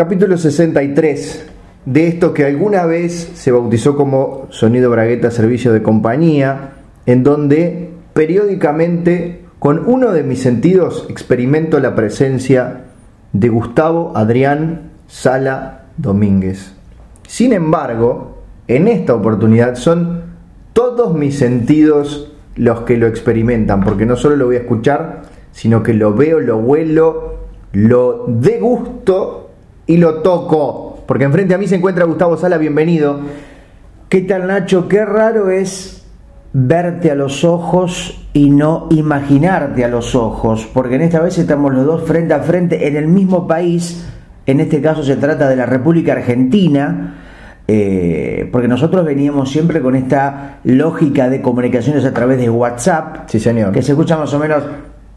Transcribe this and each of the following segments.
Capítulo 63 de esto que alguna vez se bautizó como Sonido Bragueta Servicio de Compañía, en donde periódicamente con uno de mis sentidos experimento la presencia de Gustavo Adrián Sala Domínguez. Sin embargo, en esta oportunidad son todos mis sentidos los que lo experimentan, porque no solo lo voy a escuchar, sino que lo veo, lo huelo, lo degusto y lo toco. Porque enfrente a mí se encuentra Gustavo Sala, bienvenido. ¿Qué tal Nacho? Qué raro es verte a los ojos y no imaginarte a los ojos, porque en esta vez estamos los dos frente a frente en el mismo país, en este caso se trata de la República Argentina, eh, porque nosotros veníamos siempre con esta lógica de comunicaciones a través de WhatsApp, Sí, señor. que se escucha más o menos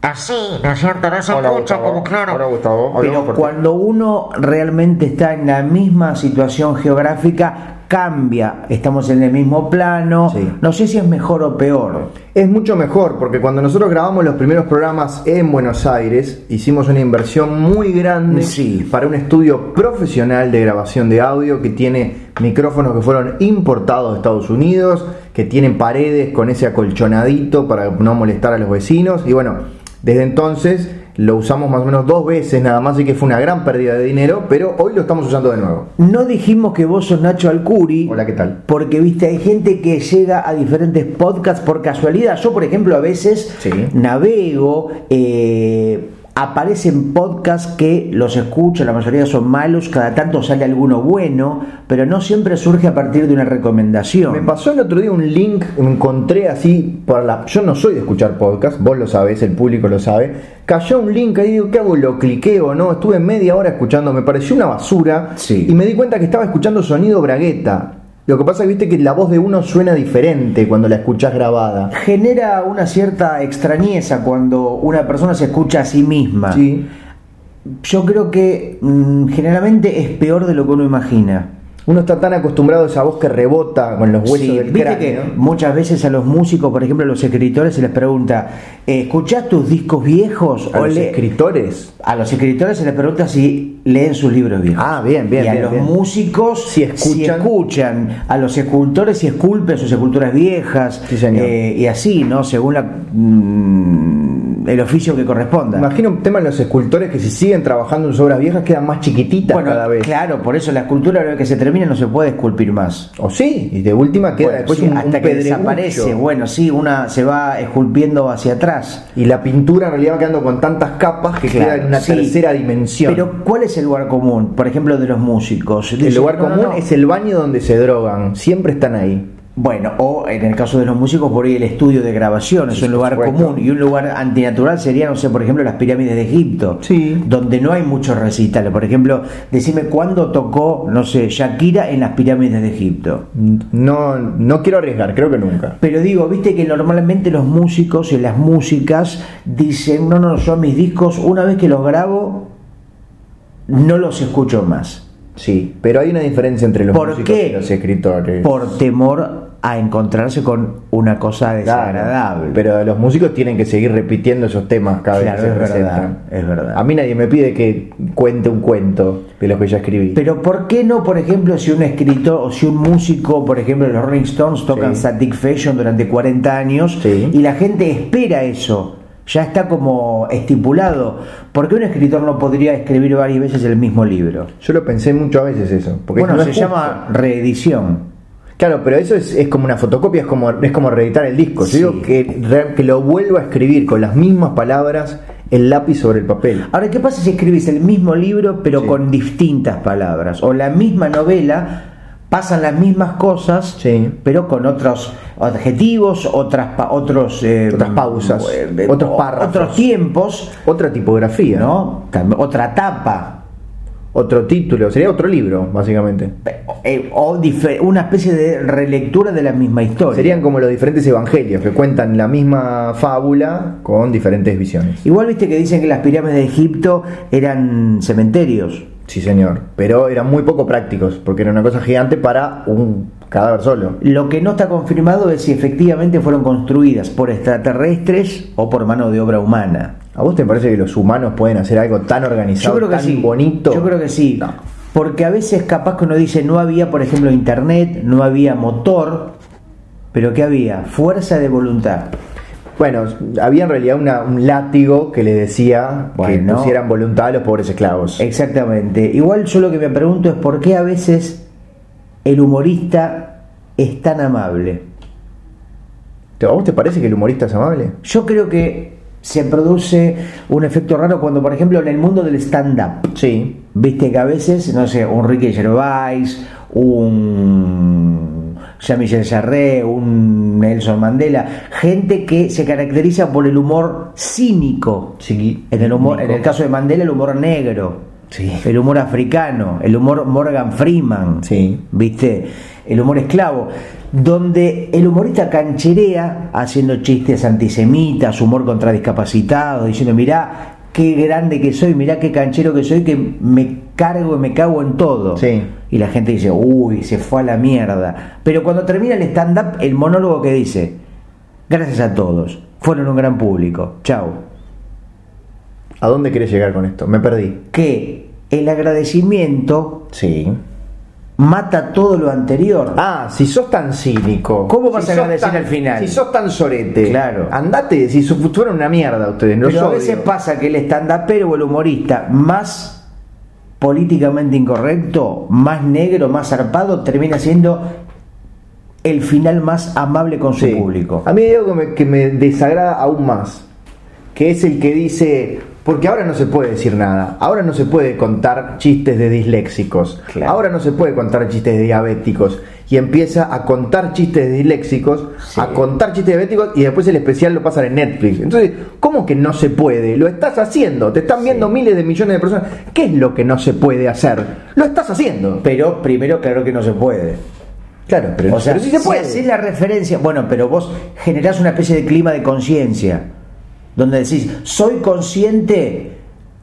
Así, ¿no es cierto? No se Hola, escucha Gustavo. como claro. Hola, Gustavo. Pero cuando uno realmente está en la misma situación geográfica, cambia. Estamos en el mismo plano. Sí. No sé si es mejor o peor. Es mucho mejor porque cuando nosotros grabamos los primeros programas en Buenos Aires, hicimos una inversión muy grande Sí. para un estudio profesional de grabación de audio que tiene micrófonos que fueron importados de Estados Unidos, que tienen paredes con ese acolchonadito para no molestar a los vecinos. Y bueno, desde entonces lo usamos más o menos dos veces nada más, así que fue una gran pérdida de dinero, pero hoy lo estamos usando de nuevo. No dijimos que vos sos Nacho Alcuri. Hola, ¿qué tal? Porque, viste, hay gente que llega a diferentes podcasts por casualidad. Yo, por ejemplo, a veces Sí. navego, eh, aparecen podcasts que los escucho, la mayoría son malos, cada tanto sale alguno bueno, pero no siempre surge a partir de una recomendación. Me pasó el otro día un link, encontré así por la. Yo no soy de escuchar podcast, vos lo sabés, el público lo sabe. Cayó un link ahí, digo, ¿qué hago? Lo cliqueo, ¿no? Estuve media hora escuchando, me pareció una basura. Sí. Y me di cuenta que estaba escuchando sonido bragueta. Lo que pasa es que viste que la voz de uno suena diferente cuando la escuchás grabada. Genera una cierta extrañeza cuando una persona se escucha a sí misma. Sí. Yo creo que mm, generalmente es peor de lo que uno imagina. Uno está tan acostumbrado a esa voz que rebota con los huesos Sí, del viste cráneo. que muchas veces a los músicos, por ejemplo a los escritores, se les pregunta, eh, ¿escuchás tus discos viejos? A O los le- escritores. a los escritores se les pregunta si leen sus libros viejos. Ah, bien, bien, Y a los bien. músicos Si escuchan. escuchan. A los escultores si esculpen sus esculturas viejas. Sí, señor. Eh, y así, ¿no? Según la, mm, el oficio que corresponda. Imagino un tema en los escultores que si siguen trabajando en sus obras viejas quedan más chiquititas bueno, cada vez. claro, por eso la escultura, a la que se termina, no se puede esculpir más. O sí, y de última queda Bueno, después sí, un, un hasta que desaparece. Bueno, sí, una se va esculpiendo hacia atrás. Y la pintura en realidad va quedando con tantas capas que Claro, queda en una sí. tercera dimensión. Pero ¿cuál es el lugar común? Por ejemplo, de los músicos. el lugar no, no, común no. es el baño donde se drogan. Siempre están ahí. Bueno, o en el caso de los músicos, por ahí el estudio de grabación es un lugar común. Y un lugar antinatural sería, no sé, por ejemplo, las pirámides de Egipto. Sí. Donde no hay muchos recitales. Por ejemplo, decime cuándo tocó, no sé, Shakira en las pirámides de Egipto. No, no quiero arriesgar, creo que nunca. Pero digo, viste que normalmente los músicos en las músicas dicen, no, no, yo mis discos, una vez que los grabo, no los escucho más. Sí, pero hay una diferencia entre los ¿Por músicos qué? y los escritores. Por temor a encontrarse con una cosa Claro, desagradable. pero los músicos tienen que seguir repitiendo esos temas cada Claro, vez que se es presentan. verdad, es verdad. A mí nadie me pide que cuente un cuento de los que ya escribí. Pero ¿por qué no, por ejemplo, si un escritor o si un músico, por ejemplo, los Rolling Stones tocan Sí. Static Fashion durante 40 años Sí. y la gente espera eso? Ya está como estipulado. ¿Por qué un escritor no podría escribir varias veces el mismo libro? Yo lo pensé muchas veces eso. Porque bueno, no se llama reedición. Claro, pero eso es, es como una fotocopia, es como, es como reeditar el disco. Yo digo que, que lo vuelva a escribir con las mismas palabras, el lápiz sobre el papel. Ahora, ¿qué pasa si escribís el mismo libro pero Sí. con distintas palabras? O la misma novela, pasan las mismas cosas, Sí. pero con otros adjetivos, otras, pa- otros, eh, Otras pausas, eh, otros párrafos. otros tiempos, Otra tipografía, ¿no? Otra tapa. Otro título, sería otro libro, básicamente. eh, o una especie de relectura de la misma historia. Serían como los diferentes evangelios que cuentan la misma fábula con diferentes visiones. Igual viste que dicen que las pirámides de Egipto eran cementerios. Sí, señor. Pero eran muy poco prácticos, porque era una cosa gigante para un cadáver solo. Lo que no está confirmado es si efectivamente fueron construidas por extraterrestres o por mano de obra humana. ¿A vos te parece que los humanos pueden hacer algo tan organizado, Yo creo que tan sí. bonito? Yo creo que sí. No. Porque a veces capaz que uno dice no había, por ejemplo, internet, no había motor, pero ¿qué había? Fuerza de voluntad. Bueno, había en realidad una- un látigo que le decía que Bueno. pusieran voluntad a los pobres esclavos. Exactamente. Igual yo lo que me pregunto es por qué a veces el humorista es tan amable. ¿A vos te parece que el humorista es amable? Yo creo que se produce un efecto raro cuando, por ejemplo, en el mundo del stand-up, Sí. viste que a veces, no sé, un Ricky Gervais, un Jean-Michel Jarre, un Nelson Mandela, gente que se caracteriza por el humor cínico. Sí. En el, humor, en el caso de Mandela, el humor negro. Sí. El humor africano, el humor Morgan Freeman, Sí. ¿viste? El humor esclavo, donde el humorista cancherea haciendo chistes antisemitas, humor contra discapacitados, diciendo, mirá qué grande que soy, mirá qué canchero que soy, que me cargo y me cago en todo. Sí. Y la gente dice, uy, se fue a la mierda. Pero cuando termina el stand-up, el monólogo que dice, gracias a todos, fueron un gran público, chao. ¿A dónde querés llegar con esto? Me perdí. Que el agradecimiento Sí. mata todo lo anterior. Ah, si sos tan cínico. ¿Cómo vas si a agradecer tan- al final? Si sos tan sorete. Claro. Andate, si fueron una mierda ustedes. No Pero a veces pasa que el estandapero o el humorista más políticamente incorrecto, más negro, más zarpado, termina siendo el final más amable con su Sí. público. A mí hay algo que me, que me desagrada aún más, que es el que dice, porque ahora no se puede decir nada, ahora no se puede contar chistes de disléxicos, Claro. ahora no se puede contar chistes de diabéticos, y empieza a contar chistes disléxicos, Sí. a contar chistes diabéticos, y después el especial lo pasan en Netflix. Entonces, ¿cómo que no se puede? Lo estás haciendo, te están viendo miles de millones de personas. ¿Qué es lo que no se puede hacer? Lo estás haciendo. Pero primero, claro que no se puede. Claro, pero, o sea, pero sí se si puede. haces la referencia, bueno, pero vos generás una especie de clima de conciencia, donde decís, soy consciente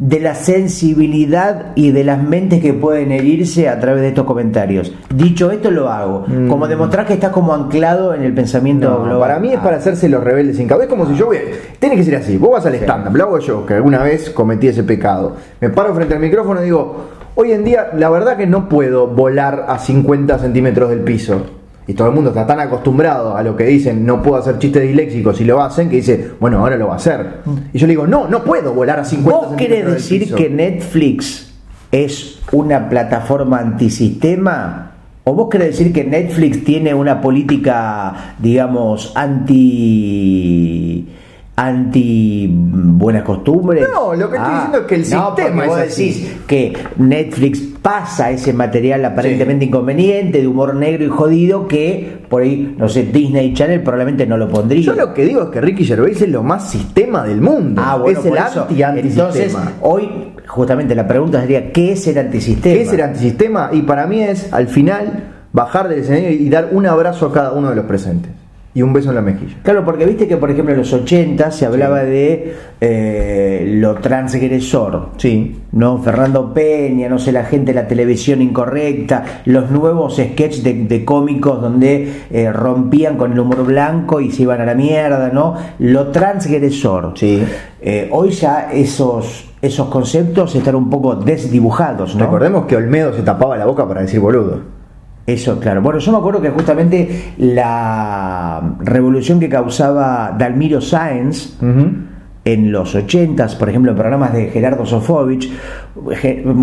de la sensibilidad y de las mentes que pueden herirse a través de estos comentarios. Dicho esto, lo hago. Como demostrar que estás como anclado en el pensamiento Mm. No, global. para mí es para hacerse los rebeldes sin cabeza. Es como si yo voy. Tiene que ser así. Vos vas al stand-up, lo hago yo, que alguna vez cometí ese pecado. Me paro frente al micrófono y digo: Hoy en día, la verdad que no puedo volar a 50 centímetros del piso. Y todo el mundo está tan acostumbrado a lo que dicen, no puedo hacer chistes disléxicos y lo hacen, que dice, bueno, ahora lo va a hacer. Y yo le digo, no, no puedo volar a 50 ¿Vos querés decir piso". que Netflix es una plataforma antisistema? ¿O vos querés decir que Netflix tiene una política, digamos, anti anti buenas costumbres? No, lo que estoy diciendo es que el no, sistema vos es así. decís que Netflix pasa ese material aparentemente inconveniente, de humor negro y jodido, que por ahí, no sé, Disney Channel probablemente no lo pondría. Yo lo que digo es que Ricky Gervais es lo más sistema del mundo. Ah, bueno, es el por eso. anti-antisistema. Entonces, hoy justamente la pregunta sería, ¿qué es el antisistema? ¿Qué es el antisistema? Y para mí es, al final, bajar del escenario y dar un abrazo a cada uno de los presentes. Y un beso en la mejilla. Claro, porque viste que, por ejemplo, en los 80 se hablaba de eh, lo transgresor. Sí. ¿no? Fernando Peña, no sé, la gente de la televisión incorrecta, los nuevos sketches de, de cómicos donde eh, rompían con el humor blanco y se iban a la mierda, ¿no? Lo transgresor. Sí. Eh, hoy ya esos, esos conceptos están un poco desdibujados, ¿no? Recordemos que Olmedo se tapaba la boca para decir boludo. Eso, claro. Bueno, yo me acuerdo que justamente la revolución que causaba Dalmiro Sáenz en los 80s, por ejemplo, en programas de Gerardo Sofovich,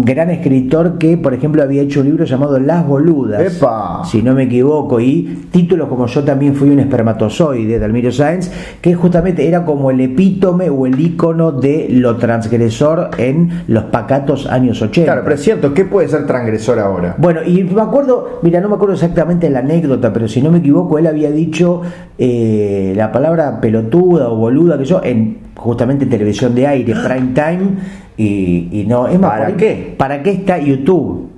gran escritor que, por ejemplo, había hecho un libro llamado Las Boludas, ¡Epa! si no me equivoco, y títulos como Yo también fui un espermatozoide, Dalmiro Sáenz, que justamente era como el epítome o el icono de lo transgresor en los pacatos años 80. Claro, pero es cierto, ¿qué puede ser transgresor ahora? Bueno, y me acuerdo, mira, no me acuerdo exactamente la anécdota, pero si no me equivoco, él había dicho eh, la palabra pelotuda o boluda, que yo, en justamente televisión de aire, prime time, y, y no, es más, ¿Para qué? ¿Para qué está YouTube?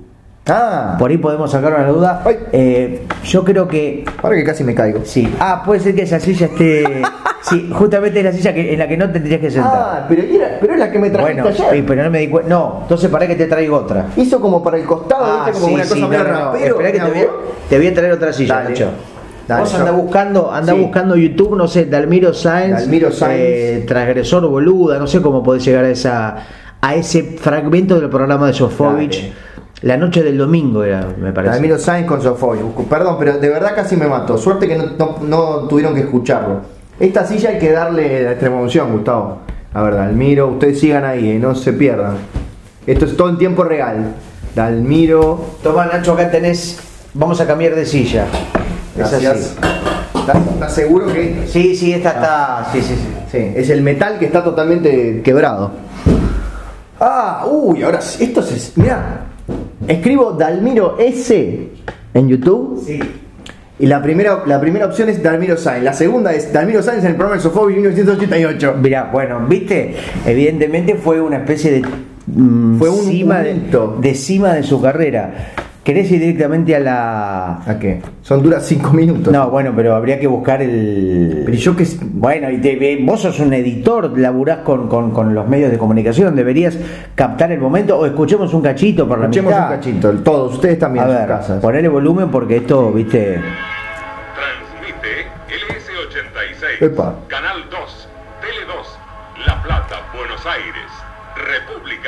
Ah, Por ahí podemos sacar una duda. Eh, yo creo que ahora que casi me caigo. sí. Ah, puede ser que esa silla esté. sí, justamente es la silla que, en la que no tendrías que sentar. Ah, pero, era- pero es la que me trajiste bueno, ayer. sí, pero no me di cuenta. No, entonces para que te traigo otra. Hizo como para el costado, Ah, ¿viste? Como sí, una sí, cosa no, no. Esperá que te voy, a, te voy a traer otra silla. Nacho. Dale, Vos anda buscando, anda Sí. buscando YouTube, no sé, Dalmiro Sáenz, Dalmiro Sáenz. eh, transgresor boluda, no sé cómo podés llegar a esa a ese fragmento del programa de Sofovich. Dale. La noche del domingo era, me parece. Dalmiro Sainz con Sofovich. Perdón, pero de verdad casi me mató. Suerte que no, no- no tuvieron que escucharlo. Esta silla hay que darle la extrema unción, Gustavo. A ver, Dalmiro, ustedes sigan ahí, eh, no se pierdan. Esto es todo en tiempo real. Dalmiro, Toma, Nacho, acá tenés. Vamos a cambiar de silla. Es gracias. así. ¿Estás, estás seguro que Sí, sí, esta está. Sí, sí, sí. Sí, es el metal que está totalmente quebrado. Ah, uy, ahora esto se. Mirá, escribo Dalmiro S en YouTube. Sí. Y la primera, la primera opción es Dalmiro Sainz. La segunda es Dalmiro Sainz en el programa de Sofovich 1988. Mirá, bueno, viste, evidentemente fue una especie de mm, Fue un- cima de cima de su carrera. ¿Querés ir directamente a la ¿A qué? Son duras 5 minutos. No, bueno, pero habría que buscar el Pero yo que. Bueno, y te- vos sos un editor, laburás con, con, con los medios de comunicación, deberías captar el momento o escuchemos un cachito por la Escuchemos un cachito, todos, ustedes también A en sus ver, casas. ponerle volumen porque esto, viste, Transmite LS86. Epa. Canal 2.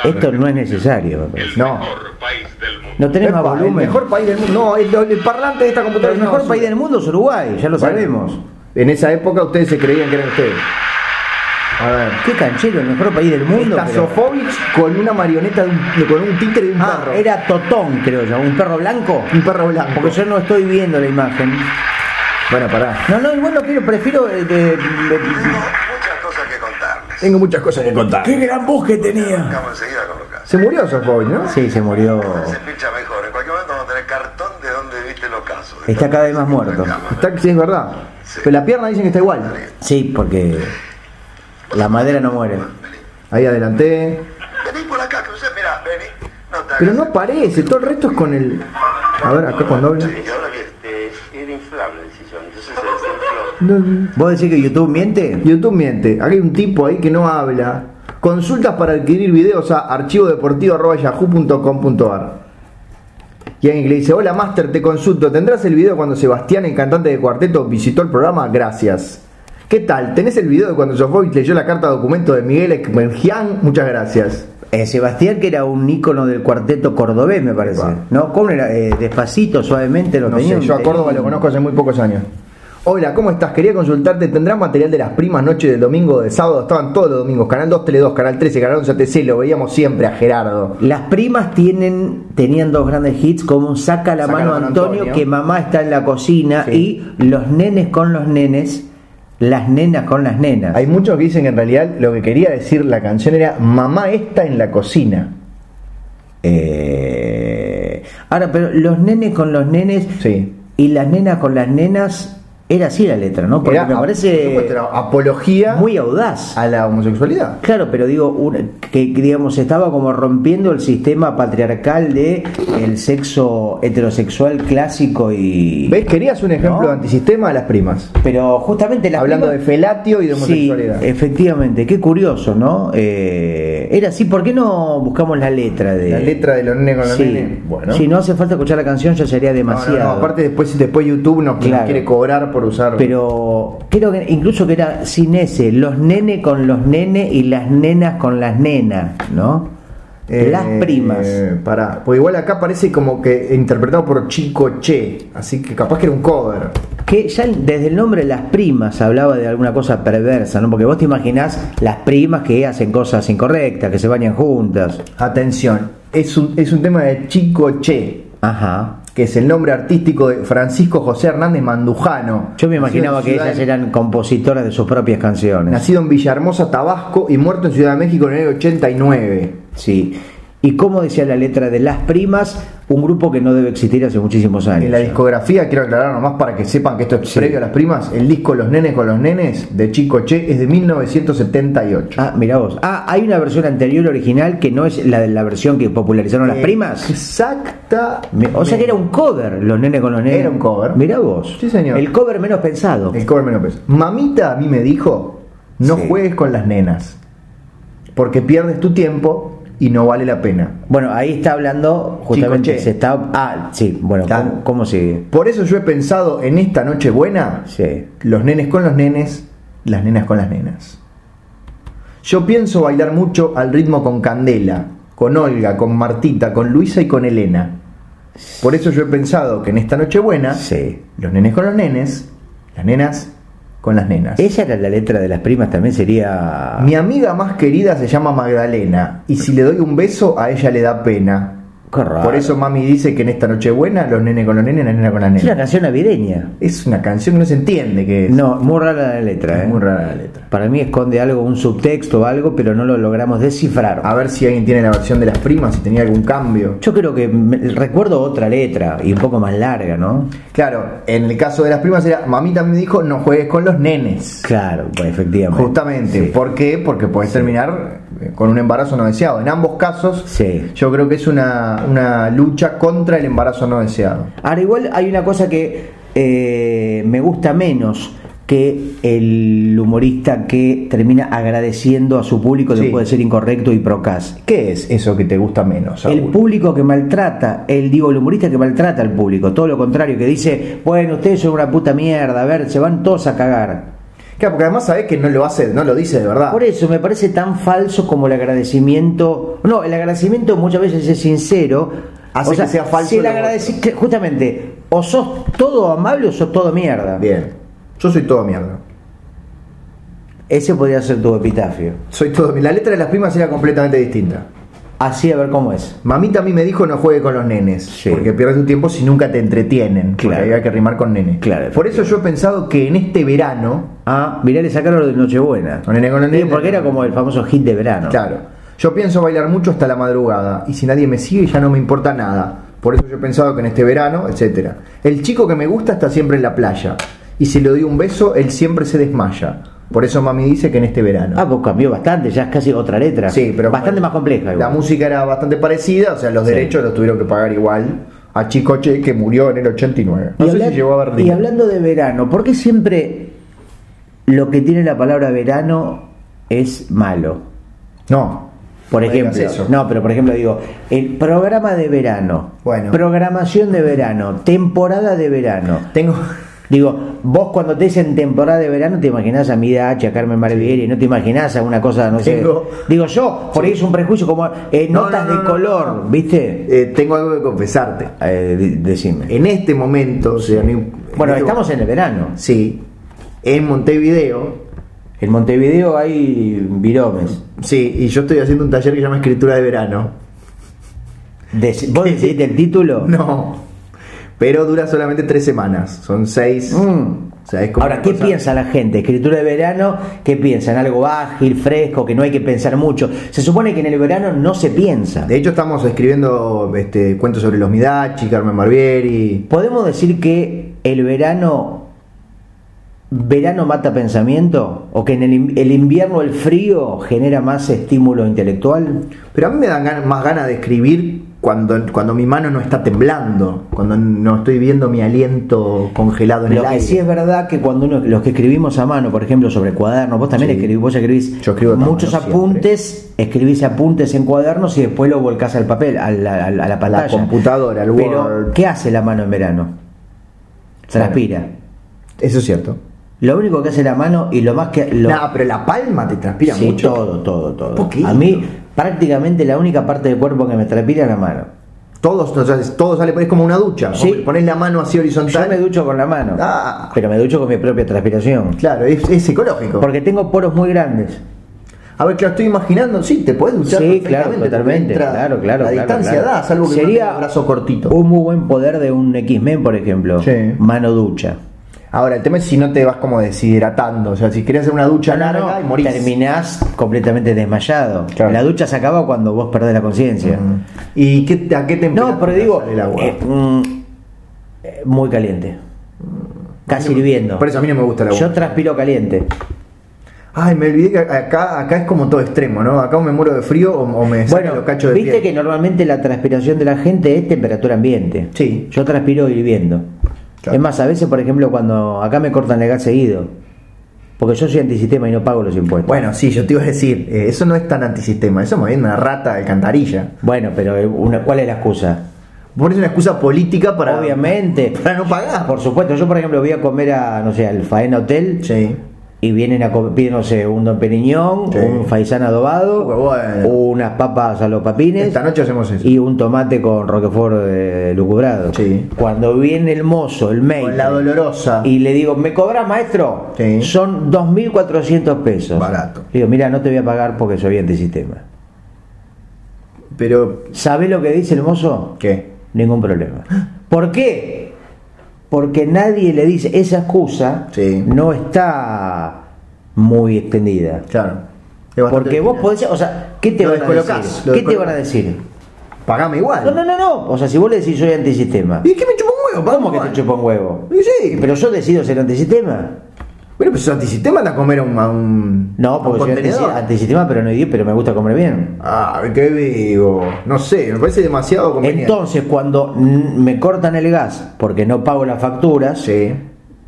Esto no es necesario. El. No. mejor país del mundo. No Epa, volumen. El mejor país del mundo. No, el, el parlante de esta Pero computadora el mejor país del mundo es Uruguay, ya lo Bueno, sabemos. En esa época ustedes se creían que eran ustedes. A ver. Qué canchero, el mejor país del mundo. Sofovich con una marioneta, de un- con un títere de un Ah, perro. era Totón, creo yo, un perro blanco. un perro blanco. Porque yo no estoy viendo la imagen. Bueno, pará. No, no, igual lo quiero, prefiero. eh, de-. Tengo muchas cosas que contar. ¡Qué gran voz que tenía! Se murió Sofovich, ¿no? Sí, se murió. Se pincha mejor. En cualquier momento vamos a tener cartón de dónde viste el ocaso. Está cada vez más muerto. Está, sí, es verdad. Pero la pierna dicen que está igual. Sí, porque la madera no muere. Ahí adelanté. Vení por acá, crucé, mirá, vení. No te Pero no parece, todo el resto es con el. A ver, acá con doble. Sí, y ahora bien. Este, era inflable el sillón, entonces se desinfló. No, ¿Vos decís que YouTube miente? YouTube miente. Aquí hay un tipo ahí que no habla. Consultas para adquirir videos a archivodeportivo.yahoo.com.ar Y alguien que le dice, hola Master, te consulto, ¿tendrás el video cuando Sebastián, el cantante de cuarteto, visitó el programa? Gracias. ¿Qué tal? ¿Tenés el video de cuando Sofovich leyó la carta documento de Miguel Ekmenjian? Muchas gracias. Eh, Sebastián, que era un ícono del cuarteto cordobés, me parece. Epa. ¿No? ¿Cómo era? Eh, despacito, suavemente lo No tenía. sé, yo a Córdoba lo conozco hace muy pocos años. Hola, ¿cómo estás? Quería consultarte, ¿tendrás material de las primas noche del domingo o de sábado? Estaban todos los domingos, Canal 2, Tele 2, Canal 13, Canal 11 ATC, lo veíamos siempre a Gerardo. Las primas tienen, tenían dos grandes hits como Saca la Saca mano la Antonio, Antonio. que mamá está en la cocina, Sí. y los nenes con los nenes, las nenas con las nenas. Hay muchos que dicen que en realidad lo que quería decir la canción era Mamá está en la cocina. Eh, Ahora, pero los nenes con los nenes Sí. y las nenas con las nenas, era así la letra, ¿no? Porque Era, me parece supuesto, era apología muy audaz. a la homosexualidad. Claro, pero digo, una- que, digamos estaba como rompiendo el sistema patriarcal de el sexo heterosexual clásico y... ¿Ves? Querías un ejemplo ¿No? de antisistema a las primas. Pero justamente las Hablando primas- de felatio y de homosexualidad. Sí, efectivamente, qué curioso, ¿no? Eh, era así, ¿por qué no buscamos la letra de... La letra de los nenes con los sí. Bueno. Si no hace falta escuchar la canción ya sería no, demasiado. no, aparte después, después YouTube nos, nos Claro. quiere cobrar por usar. Pero creo que incluso que era sin ese, los nenes con los nenes y las nenas con las nenas, ¿no? Eh, las primas. Pará, pues igual acá parece como que interpretado por Chico Che, así que capaz que era un cover. Que ya desde el nombre las primas hablaba de alguna cosa perversa, ¿no? Porque vos te imaginás las primas que hacen cosas incorrectas, que se bañan juntas. Atención, es un, es un tema de Chico Che, Ajá. Que es el nombre artístico de Francisco José Hernández Mandujano. Yo me imaginaba que ellas eran compositoras de sus propias canciones. Nacido en Villahermosa, Tabasco y muerto en Ciudad de México en el año 89. Sí. Y como decía la letra de Las Primas, un grupo que no debe existir hace muchísimos años. En la discografía, quiero aclarar nomás para que sepan que esto es Sí. previo a las primas, el disco Los Nenes con los Nenes de Chico Che es de 1978. Ah, mira vos. Ah, hay una versión anterior original que no es la de la versión que popularizaron las primas. Exacta. O sea que era un cover, los nenes con los nenes. Era un cover. Mirá vos. Sí, señor. El cover menos pensado. El cover menos peso. Mamita a mí me dijo, no Sí. juegues con las nenas, porque pierdes tu tiempo y no vale la pena. Bueno, ahí está hablando justamente. Se está. Ah, sí, bueno. ¿cómo, cómo sigue? Por eso yo he pensado en esta noche buena, Sí. los nenes con los nenes, las nenas con las nenas. Yo pienso bailar mucho al ritmo con candela, con Olga, con Martita, con Luisa y con Elena. Por eso yo he pensado que en esta Nochebuena, Sí. los nenes con los nenes, las nenas con las nenas. Esa era la letra de las primas, también sería. Mi amiga más querida se llama Magdalena y si le doy un beso a ella le da pena. Por eso mami dice que en esta Nochebuena los nenes con los nenes, la nena con las Es una canción navideña. Es una canción que no se entiende que es. No, muy rara la letra, es ¿eh? muy rara la letra. Para mí esconde algo, un subtexto o algo, pero no lo logramos descifrar. A ver si alguien tiene la versión de las primas, si tenía algún cambio. Yo creo que me- recuerdo otra letra y un poco más larga, ¿no? Claro, en el caso de las primas era, mamita me dijo, no juegues con los nenes. Claro, pues efectivamente. Justamente. Sí. ¿Por qué? Porque puedes terminar con un embarazo no deseado. En ambos casos, Sí. yo creo que es una, una lucha contra el embarazo no deseado. Ahora, igual hay una cosa que eh, me gusta menos que el humorista que termina agradeciendo a su público Sí. después de ser incorrecto y procas. ¿Qué es eso que te gusta menos? El público que maltrata, el digo, el humorista que maltrata al público, todo lo contrario, que dice, bueno, ustedes son una puta mierda, a ver, se van todos a cagar. Claro, porque además sabes que no lo hace, no lo dice de verdad. Por eso me parece tan falso como el agradecimiento. No, el agradecimiento muchas veces es sincero. Hace que sea falso si el lo agradeci- que justamente, o sos todo amable o sos todo mierda. Bien. Yo soy todo mierda. Ese podría ser tu epitafio. Soy todo. La letra de las primas era completamente distinta. Así a ver cómo es. Mamita a mí me dijo no juegue con los nenes, Sí. porque pierdes tu tiempo si nunca te entretienen, Claro. porque había que rimar con nene. Claro, Por eso yo he pensado que en este verano, Ah, mirá, le sacaron lo de Nochebuena. Sí, porque era como el famoso hit de verano. claro, yo pienso bailar mucho hasta la madrugada, y si nadie me sigue ya no me importa nada. Por eso yo he pensado que en este verano, etcétera. El chico que me gusta está siempre en la playa, y si le doy un beso, él siempre se desmaya. Por eso mami dice que en este verano. Ah, pues cambió bastante, ya es casi otra letra. Sí, pero Bastante más compleja. La música era bastante parecida, o sea, los Sí. derechos los tuvieron que pagar igual a Chicoche que murió en el 89. No y, sé si llegó a ver y hablando de verano, ¿por qué siempre lo que tiene la palabra verano es malo? No. Por ejemplo, eso. no, pero por ejemplo digo, el programa de verano, Bueno. programación de verano, temporada de verano. Tengo. Digo, vos cuando te dicen temporada de verano te imaginás a Mida H, a Carmen Barbieri, no te imaginás a una cosa, no sé. Digo yo, por ahí es un prejuicio como eh, No, notas no, no, de color. ¿viste? Eh, tengo algo que confesarte. Eh, decime. En este momento, o sea, ni- bueno, en este- estamos en el verano. Sí. En Montevideo. En Montevideo hay viromes. Sí, y yo estoy haciendo un taller que se llama Escritura de Verano. Dec- ¿Vos decís el título? No. Pero dura solamente tres semanas. Son seis. Mm. O sea, Ahora, ¿qué cosa- piensa la gente? Escritura de verano, ¿qué piensa? ¿En algo ágil, fresco, que no hay que pensar mucho? Se supone que en el verano no se piensa. De hecho, estamos escribiendo este, cuentos sobre los Midachi, Carmen Barbieri. ¿Podemos decir que el verano verano mata pensamiento? ¿O que en el, in- el invierno el frío genera más estímulo intelectual? Pero a mí me dan más ganas de escribir cuando, cuando mi mano no está temblando, cuando no estoy viendo mi aliento congelado en Lo el que aire. sí es verdad que cuando uno, los que escribimos a mano, por ejemplo, sobre cuadernos, vos también Sí. escribís, vos escribís Yo escribo a muchos apuntes, escribís apuntes en cuadernos y después lo volcás al papel, a la, a la- a la pantalla. computadora, al Pero, Word. ¿qué hace la mano en verano? Transpira. Eso es cierto. Lo único que hace la mano y lo más que. Lo, No, pero la palma te transpira Sí, mucho. todo, todo, todo. Poquito. A mí, prácticamente la única parte del cuerpo que me transpira es la mano. Todos, o sea, todo sale, es como una ducha. Sí. Pones la mano así Yo horizontal. me ducho con la mano, Ah. pero me ducho con mi propia transpiración. Claro, es, es psicológico. Porque tengo poros muy grandes. A ver, claro, estoy imaginando, sí, te puedes duchar Sí, claro, totalmente. entra- Claro, claro. La claro, distancia claro. da, salvo que Sería no brazo cortito. Un muy buen poder de un X-Men, por ejemplo. Sí. Mano ducha. Ahora, el tema es si no te vas como deshidratando. O sea, si querés hacer una ducha No, no, larga no, y morís. terminás completamente desmayado. Claro. La ducha se acaba cuando vos perdés la conciencia. ¿Y qué, a qué temperatura No, pero digo, sale el agua? eh, mm, eh, muy caliente. Casi hirviendo. Por eso a mí no me gusta el agua. Yo transpiro caliente. Ay, me olvidé que acá, acá es como todo extremo, ¿no? Acá o me muero de frío o, o me Bueno, los cachos de viste piel. que normalmente la transpiración de la gente es temperatura ambiente. Sí. Yo transpiro hirviendo. Claro. Es más, a veces, por ejemplo, cuando acá me cortan el gas seguido, porque yo soy antisistema y no pago los impuestos. Bueno, sí, yo te iba a decir, eh, eso no es tan antisistema, eso me viene una rata de alcantarilla. Bueno, pero eh, una- ¿cuál es la excusa? Por eso es una excusa política para. Obviamente. Para no pagar. Por supuesto, yo por ejemplo voy a comer a, no sé, al Faena Hotel Sí. Y vienen a comer, no sé, un don Periñón, Sí. un faisán adobado, bueno. unas papas a los papines Esta noche hacemos eso. y un tomate con roquefort eh, lucubrado. Sí. Cuando viene el mozo, el mail, Con la dolorosa. y le digo, ¿me cobras maestro? Sí. Son 2.400 pesos. Barato. Digo, mira, no te voy a pagar porque soy antisistema. Pero, ¿Sabés lo que dice el mozo? ¿qué? Ningún problema. ¿Por qué? Porque nadie le dice, esa excusa Sí. no está muy extendida. Claro. Es Porque vos podés, o sea, ¿qué te Lo van a decir? ¿Qué te van a decir? Pagame igual. No, no, no, no. O sea, si vos le decís soy antisistema. ¿Y qué me chupa un huevo? ¿Cómo que te chupa un huevo? Y sí. Pero yo decido ser antisistema. Bueno, pues antisistema anda a comer a un, a un, No, un porque soy contenedor. antisi- antisistema, pero no idiota, pero me gusta comer bien. Ah, qué vivo. No sé, me parece demasiado conveniente. Entonces, cuando mm, me cortan el gas porque no pago las facturas, Sí.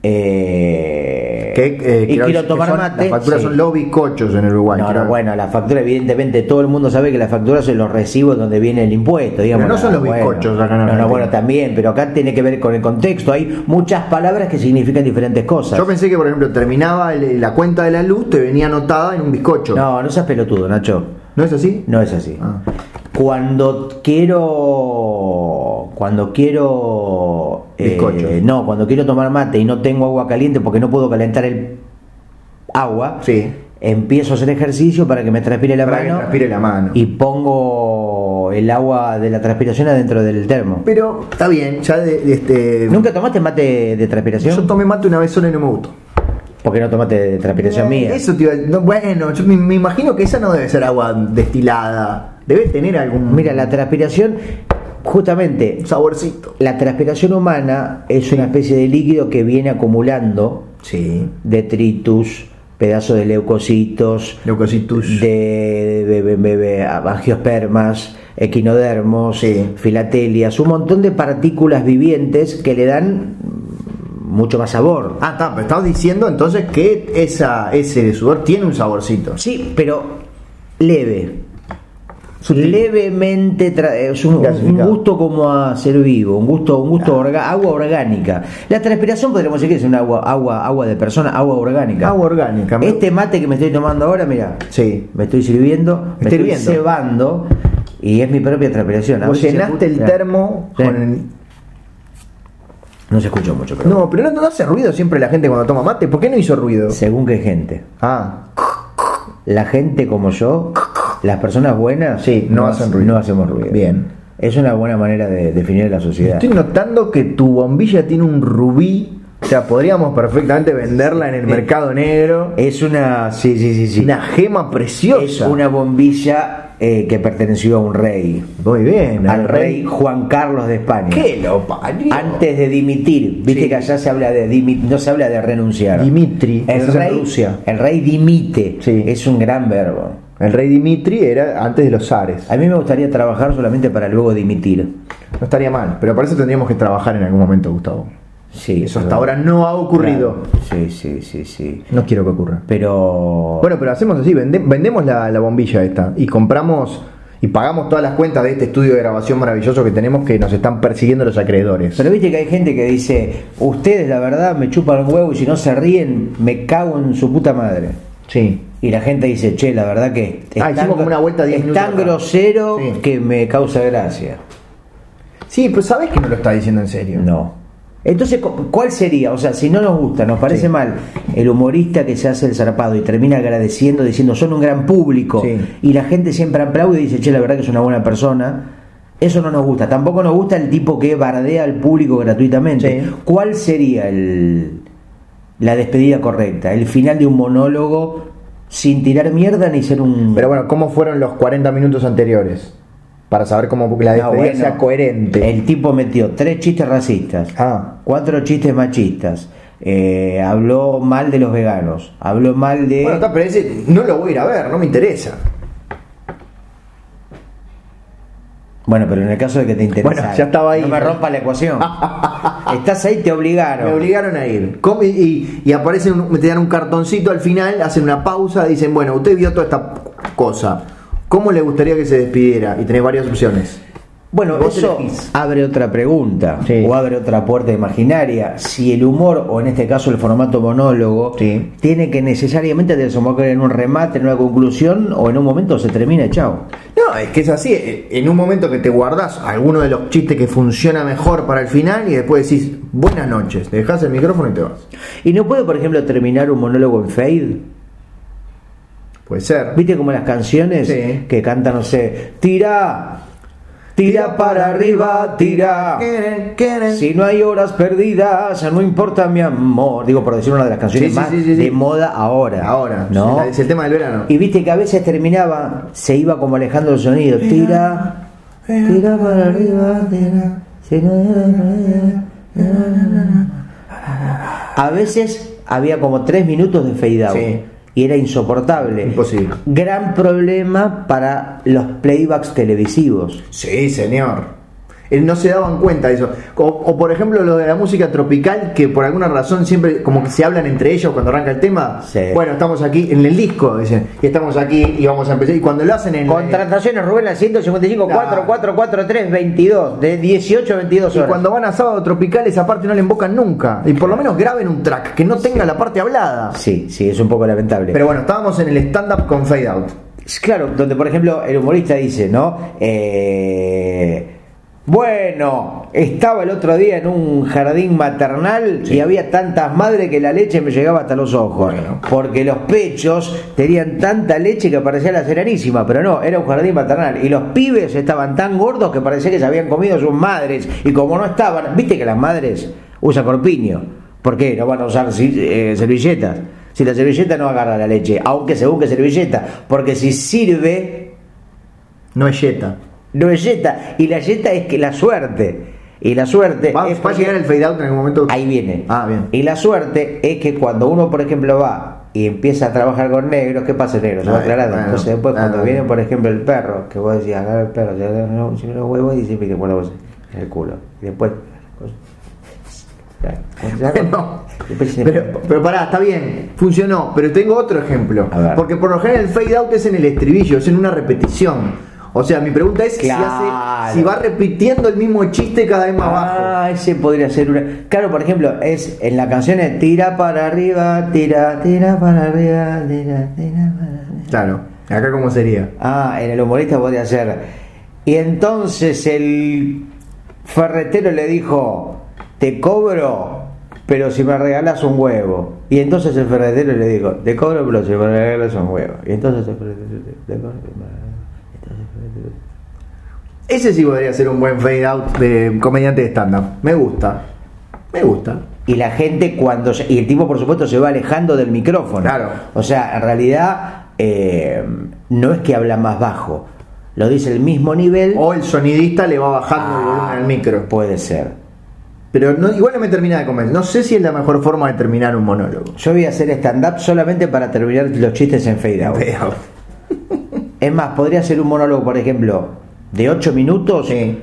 Eh, Que, eh, y quiero- tomar son- mate. Las facturas sí. son los bizcochos en Uruguay. No, no, bueno, la factura, evidentemente, todo el mundo sabe que la factura son los recibos donde viene el impuesto, digamos. Pero no son los bueno. bizcochos acá en No, no, Argentina. bueno, también, pero acá tiene que ver con el contexto. Hay muchas palabras que significan diferentes cosas. Yo pensé que, por ejemplo, terminaba el- la cuenta de la luz, te venía anotada en un bizcocho. No, no seas pelotudo, Nacho. ¿No es así? No es así. Ah. Cuando quiero. Cuando quiero. eh, no, cuando quiero tomar mate y no tengo agua caliente porque no puedo calentar el agua. Sí. Empiezo a hacer ejercicio para que me transpire la Para que mano. transpire la mano. Y pongo el agua de la transpiración adentro del termo. Pero está bien, ya de, de este. ¿Nunca tomaste mate de transpiración? Yo tomé mate una vez sola y no me gustó. Porque no tomaste de transpiración Eh, mía. Eso no, bueno, yo me, me imagino que esa no debe ser agua destilada. Debe tener algún Mira, la transpiración, justamente, saborcito. la transpiración humana es una especie de líquido que viene acumulando Sí. detritus, pedazos de leucocitos, Leucocitus. de, de- de- de- de angiospermas, equinodermos, Sí. filatelias, un montón de partículas vivientes que le dan mucho más sabor. Ah, está, pero estabas diciendo entonces que esa, ese sudor tiene un saborcito. Sí, pero leve. Sutil. Levemente es un, un gusto como a ser vivo, un gusto, un gusto orga- agua orgánica. La transpiración podríamos decir que es un agua, agua, agua de persona, agua orgánica. Agua orgánica. Este mate que me estoy tomando ahora, mira, Sí. me estoy sirviendo, me estoy hirviendo. cebando y es mi propia transpiración. Vos llenaste el termo Sí. con el- No se escuchó mucho, pero No, pero no, no hace ruido siempre la gente cuando toma mate. ¿Por qué no hizo ruido? según qué gente. Ah, La gente como yo, las personas buenas, Sí, no hacen ruido. No hacemos ruido. Bien. Es una buena manera de definir la sociedad. estoy notando que tu bombilla tiene un rubí. O sea, podríamos perfectamente venderla en el mercado negro. Es una, sí, sí, sí, sí. Una gema preciosa. Es una bombilla eh, que perteneció a un rey, Muy bien. al rey Juan Carlos de España. ¿Qué lo parió? Antes de dimitir, viste Sí. que allá se habla de no se habla de renunciar. Dimitri, El rey, Rusia. el rey dimite, Sí. es un gran verbo. El rey Dimitri era antes de los zares. A mí me gustaría trabajar solamente para luego dimitir. No estaría mal, pero para eso tendríamos que trabajar en algún momento, Gustavo. Sí, Eso hasta ahora no ha ocurrido. Claro. Sí, sí, sí, sí. No quiero que ocurra. Pero Bueno, pero hacemos así, vende- vendemos la, la bombilla esta y compramos y pagamos todas las cuentas de este estudio de grabación maravilloso que tenemos que nos están persiguiendo los acreedores. Pero viste que hay gente que dice, ustedes la verdad me chupan un huevo y si no se ríen, me cago en su puta madre. Sí. Y la gente dice, che, la verdad que es Ah, hicimos como una vuelta es tan grosero Sí. que me causa gracia. Sí, pero sabes que no lo está diciendo en serio. No. Entonces, cu- ¿cuál sería? O sea, si no nos gusta, nos parece Sí. mal el humorista que se hace el zarpado y termina agradeciendo, diciendo, son un gran público, Sí. y la gente siempre aplaude y dice, che, la verdad que es una buena persona. Eso no nos gusta. Tampoco nos gusta el tipo que bardea al público gratuitamente. Sí. ¿Cuál sería el, la despedida correcta? El final de un monólogo sin tirar mierda ni ser un... Pero bueno, ¿cómo fueron los 40 minutos anteriores? Para saber cómo la No, despedida bueno, sea coherente. El tipo metió tres chistes racistas, Ah. cuatro chistes machistas, eh, habló mal de los veganos, habló mal de... Bueno, está, pero ese no lo voy a ir a ver, no me interesa. Bueno, pero en el caso de que te interese. Bueno, ya estaba ahí. No me rompa la ecuación. Estás ahí, te obligaron. Me obligaron a ir. Y, y, y aparece, un- me te dan un cartoncito al final, hacen una pausa, dicen, bueno, usted vio toda esta cosa. ¿Cómo le gustaría que se despidiera? Y tenés varias opciones. Bueno, eso abre otra pregunta Sí. o abre otra puerta imaginaria. Si el humor, o en este caso el formato monólogo, Sí. tiene que necesariamente desembocar en un remate, en una conclusión, o en un momento se termina, chao. No, es que es así. eh, En un momento que te guardás alguno de los chistes que funciona mejor para el final y después decís buenas noches, te dejas el micrófono y te vas. Y no puede, por ejemplo, terminar un monólogo en fade. Puede ser. ¿Viste como las canciones Sí. que cantan, no sé, tira, tira para arriba, tira. Si no hay horas perdidas, no importa mi amor. Digo, por decir una de las canciones Sí, más sí, sí, sí. de moda ahora. Ahora, ¿no? es el tema del verano. Y viste que a veces terminaba, se iba como alejando el sonido. Tira, tira para arriba, tira. si no- A veces había como tres minutos de fade out. Y era insoportable. Imposible. Gran problema para los playbacks televisivos. Sí, señor. No se daban cuenta de eso. O, o, por ejemplo lo de la música tropical, que por alguna razón siempre como que se hablan entre ellos cuando arranca el tema. Sí. Bueno, estamos aquí en el disco, dicen, y estamos aquí y vamos a empezar. Y cuando lo hacen en... Contrataciones Rubén al 155 Claro. 4443 22 de 18 a 22 Y horas. cuando van a sábado tropical esa parte no la invocan nunca. Y por lo menos graben un track que no tenga la parte hablada. Sí, sí, es un poco lamentable. Pero bueno, estábamos en el stand-up con Fade Out. Claro, donde por ejemplo el humorista dice, ¿no? Eh, bueno, estaba el otro día en un jardín maternal y había tantas madres que la leche me llegaba hasta los ojos. Bueno. Porque los pechos tenían tanta leche que parecía la serenísima, pero no, era un jardín maternal. Y los pibes estaban tan gordos que parecía que se habían comido sus madres. Y como no estaban, viste que las madres usan corpiño. ¿Por qué? No van a usar eh, servilletas. Si la servilleta no agarra la leche, aunque se busque servilleta, porque si sirve, No es Jetta. No es yeta. Y la yeta es que la suerte. Y la suerte. ¿Va, es va a llegar el Fade Out en algún momento? Ahí viene. Ah, bien. Y la suerte es que cuando uno, por ejemplo, va y empieza a trabajar con negros, ¿qué pasa negro? Se va aclarando. bueno, Entonces después bueno. cuando viene, por ejemplo, el perro, que vos decías, agarra el perro, ya no, los huevos y siempre te pone vos en el culo. Y después. Bueno, se- pero, pero pará, está bien, funcionó. Pero tengo otro ejemplo. Porque por lo general el fade out es en el estribillo, es en una repetición. O sea, mi pregunta es si, Claro. hace- si va repitiendo el mismo chiste cada vez más bajo. Ah, ese podría ser una. Claro, por ejemplo, es en la canción es tira para arriba, tira, tira para arriba, tira, tira para arriba. Claro, acá cómo sería. Ah, en el humorista podría ser. Y entonces el ferretero le dijo, te cobro, pero si me regalas un huevo. Y entonces el ferretero le dijo, te cobro, pero si me regalas un huevo. Y entonces el ferretero te cobro, pero me- entonces el ferretero- Ese sí podría ser un buen fade out de comediante de stand-up. Me gusta. Me gusta. Y la gente cuando... se- y el tipo, por supuesto, se va alejando del micrófono. Claro. O sea, en realidad eh, no es que habla más bajo. Lo dice el mismo nivel. O el sonidista le va bajando el volumen Ah, al micro. Puede ser. Pero no, igual no me termina de convencer. No sé si es la mejor forma de terminar un monólogo. Yo voy a hacer stand-up solamente para terminar los chistes en fade out. Fade out. Es más, podría ser un monólogo, por ejemplo, de 8 minutos, Sí.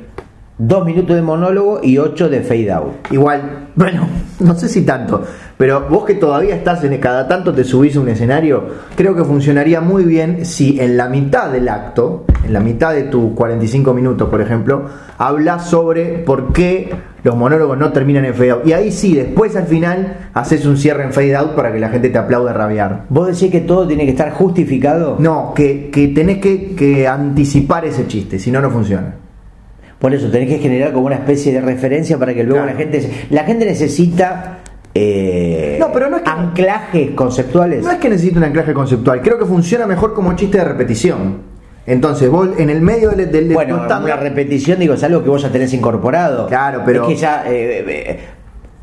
2 minutos de monólogo y 8 de fade out. Igual, bueno, no sé si tanto, pero vos que todavía estás en cada tanto te subís a un escenario, creo que funcionaría muy bien si en la mitad del acto, en la mitad de tus 45 minutos, por ejemplo, hablas sobre por qué los monólogos no terminan en fade out. Y ahí sí, después al final haces un cierre en fade out para que la gente te aplaude rabiar. ¿Vos decís que todo tiene que estar justificado? No, que, que tenés que, que anticipar ese chiste, si no, no funciona. Por eso tenés que generar como una especie de referencia para que luego Claro. la gente... La gente necesita... eh, No, pero no es que- anclajes conceptuales. No es que necesite un anclaje conceptual, creo que funciona mejor como chiste de repetición. Entonces, vos en el medio del, del, de bueno, una repetición, digo, es algo que vos ya tenés incorporado. Claro, pero- Es que ya... eh, eh,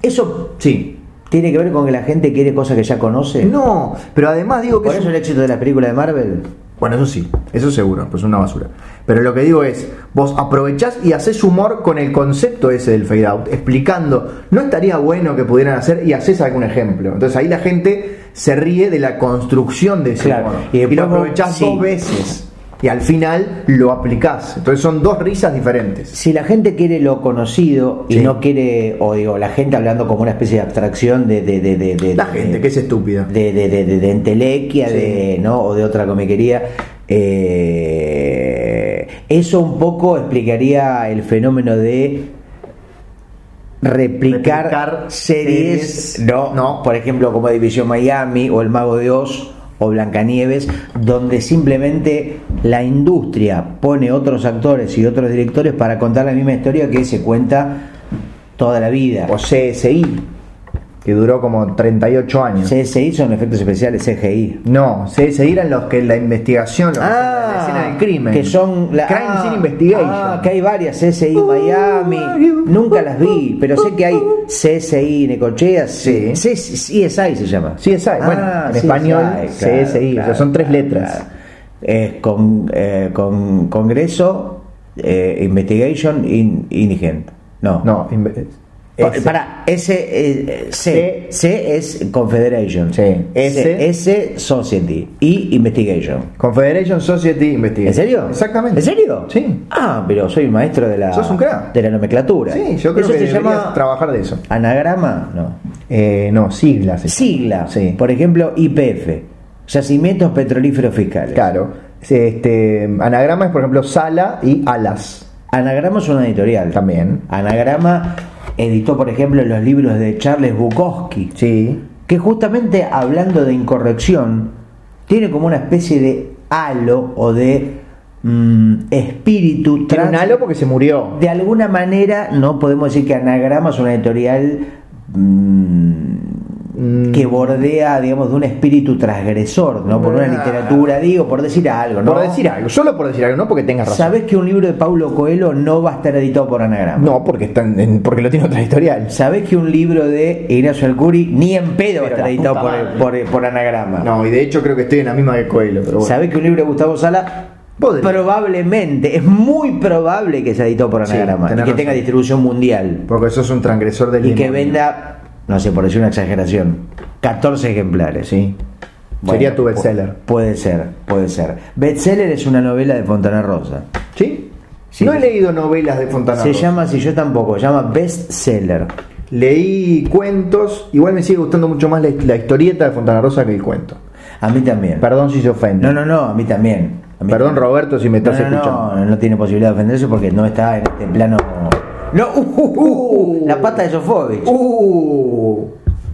eso Sí. tiene que ver con que la gente quiere cosas que ya conoce. No, pero además digo que. Por es eso un- el éxito de la película de Marvel. Bueno, eso sí, eso seguro, pues es una basura. Pero lo que digo es, vos aprovechás y haces humor con el concepto ese del fade out, explicando, no estaría bueno que pudieran hacer y haces algún ejemplo. Entonces ahí la gente se ríe de la construcción de ese Claro, humor. y Y, lo aprovechás sí. dos veces. Y al final lo aplicás. Entonces son dos risas diferentes. Si la gente quiere lo conocido y Sí. no quiere, o digo, la gente hablando como una especie de abstracción de. de, de, de- de- La gente que es estúpida. de, de, de, de- de entelequia Sí. de, ¿no? o de otra comiquería, Eh, eso un poco explicaría el fenómeno de replicar, Replicar series, series, no, no. por ejemplo como División Miami o El Mago de Oz o Blancanieves, donde simplemente la industria pone otros actores y otros directores para contar la misma historia que se cuenta toda la vida. O CSI, que duró como 38 años. CSI son efectos especiales CGI. No, CSI eran los que la investigación, los que hacen la escena del crimen. que son la, Crime ah, Scene Investigation. ah, que hay varias CSI Miami. Nunca las vi, pero sé que hay CSI Necochea. Sí. CSI se llama. CSI, bueno, en español, CSI, o sea, son tres letras. Es con, eh, con Congreso, eh, Investigation, in, Indigent. No. No, S. Para, S, eh, C. C. C es Confederation. Sí. S, S. S Society. Y Investigation. Confederation Society Investigation. ¿En serio? Exactamente. ¿En serio? Sí. Ah, pero soy maestro de la, Sos un crack. de la nomenclatura. Sí, yo creo ¿Eso que se llama trabajar de eso. anagrama? No. Eh, no, siglas. se llama. Sigla. Sí. Por ejemplo, IPF. Yacimientos Petrolíferos Fiscales. Claro. Este, anagrama es, por ejemplo, Sala y Alas. Anagrama es una editorial. También. Anagrama editó, por ejemplo, los libros de Charles Bukowski. Sí. que justamente hablando de incorrección, tiene como una especie de halo o de mm, espíritu Tiene un halo porque se murió. De alguna manera, no podemos decir que Anagrama es una editorial Mm. Que bordea, digamos, de un espíritu transgresor, ¿no? Por una Ah. literatura, digo, por decir algo, ¿no? Por decir algo, solo por decir algo, no porque tengas razón. ¿Sabes que un libro de Paulo Coelho no va a estar editado por Anagrama? No, porque, están en- porque lo tiene otra editorial. ¿Sabés que un libro de Ignacio Alcuri ni en pedo va a estar editado por, por- por anagrama? No, y de hecho creo que estoy en la misma de Coelho. Pero bueno. ¿Sabés que un libro de Gustavo Sala Podría. probablemente, es muy probable que sea editado por Sí, anagrama y que razón. tenga distribución mundial Porque sos un transgresor del y que venda, no sé, por decir una exageración, 14 ejemplares? Sí. Bueno, Sería tu bestseller. Puede ser, puede ser. Bestseller es una novela de Fontana Rosa. ¿Sí? Sí. No he leído novelas de Fontana Se Rosa. llama, si yo tampoco, se llama bestseller. Leí cuentos, igual me sigue gustando mucho más la, la historieta de Fontana Rosa que el cuento. A mí también. Perdón si se ofende. No, no, no, a mí también. A mí Perdón también. Roberto si me estás no, no, escuchando. No, no tiene posibilidad de ofenderse porque no está en este plano. No, uh, uh, uh, la pata de Sofovich. Uh,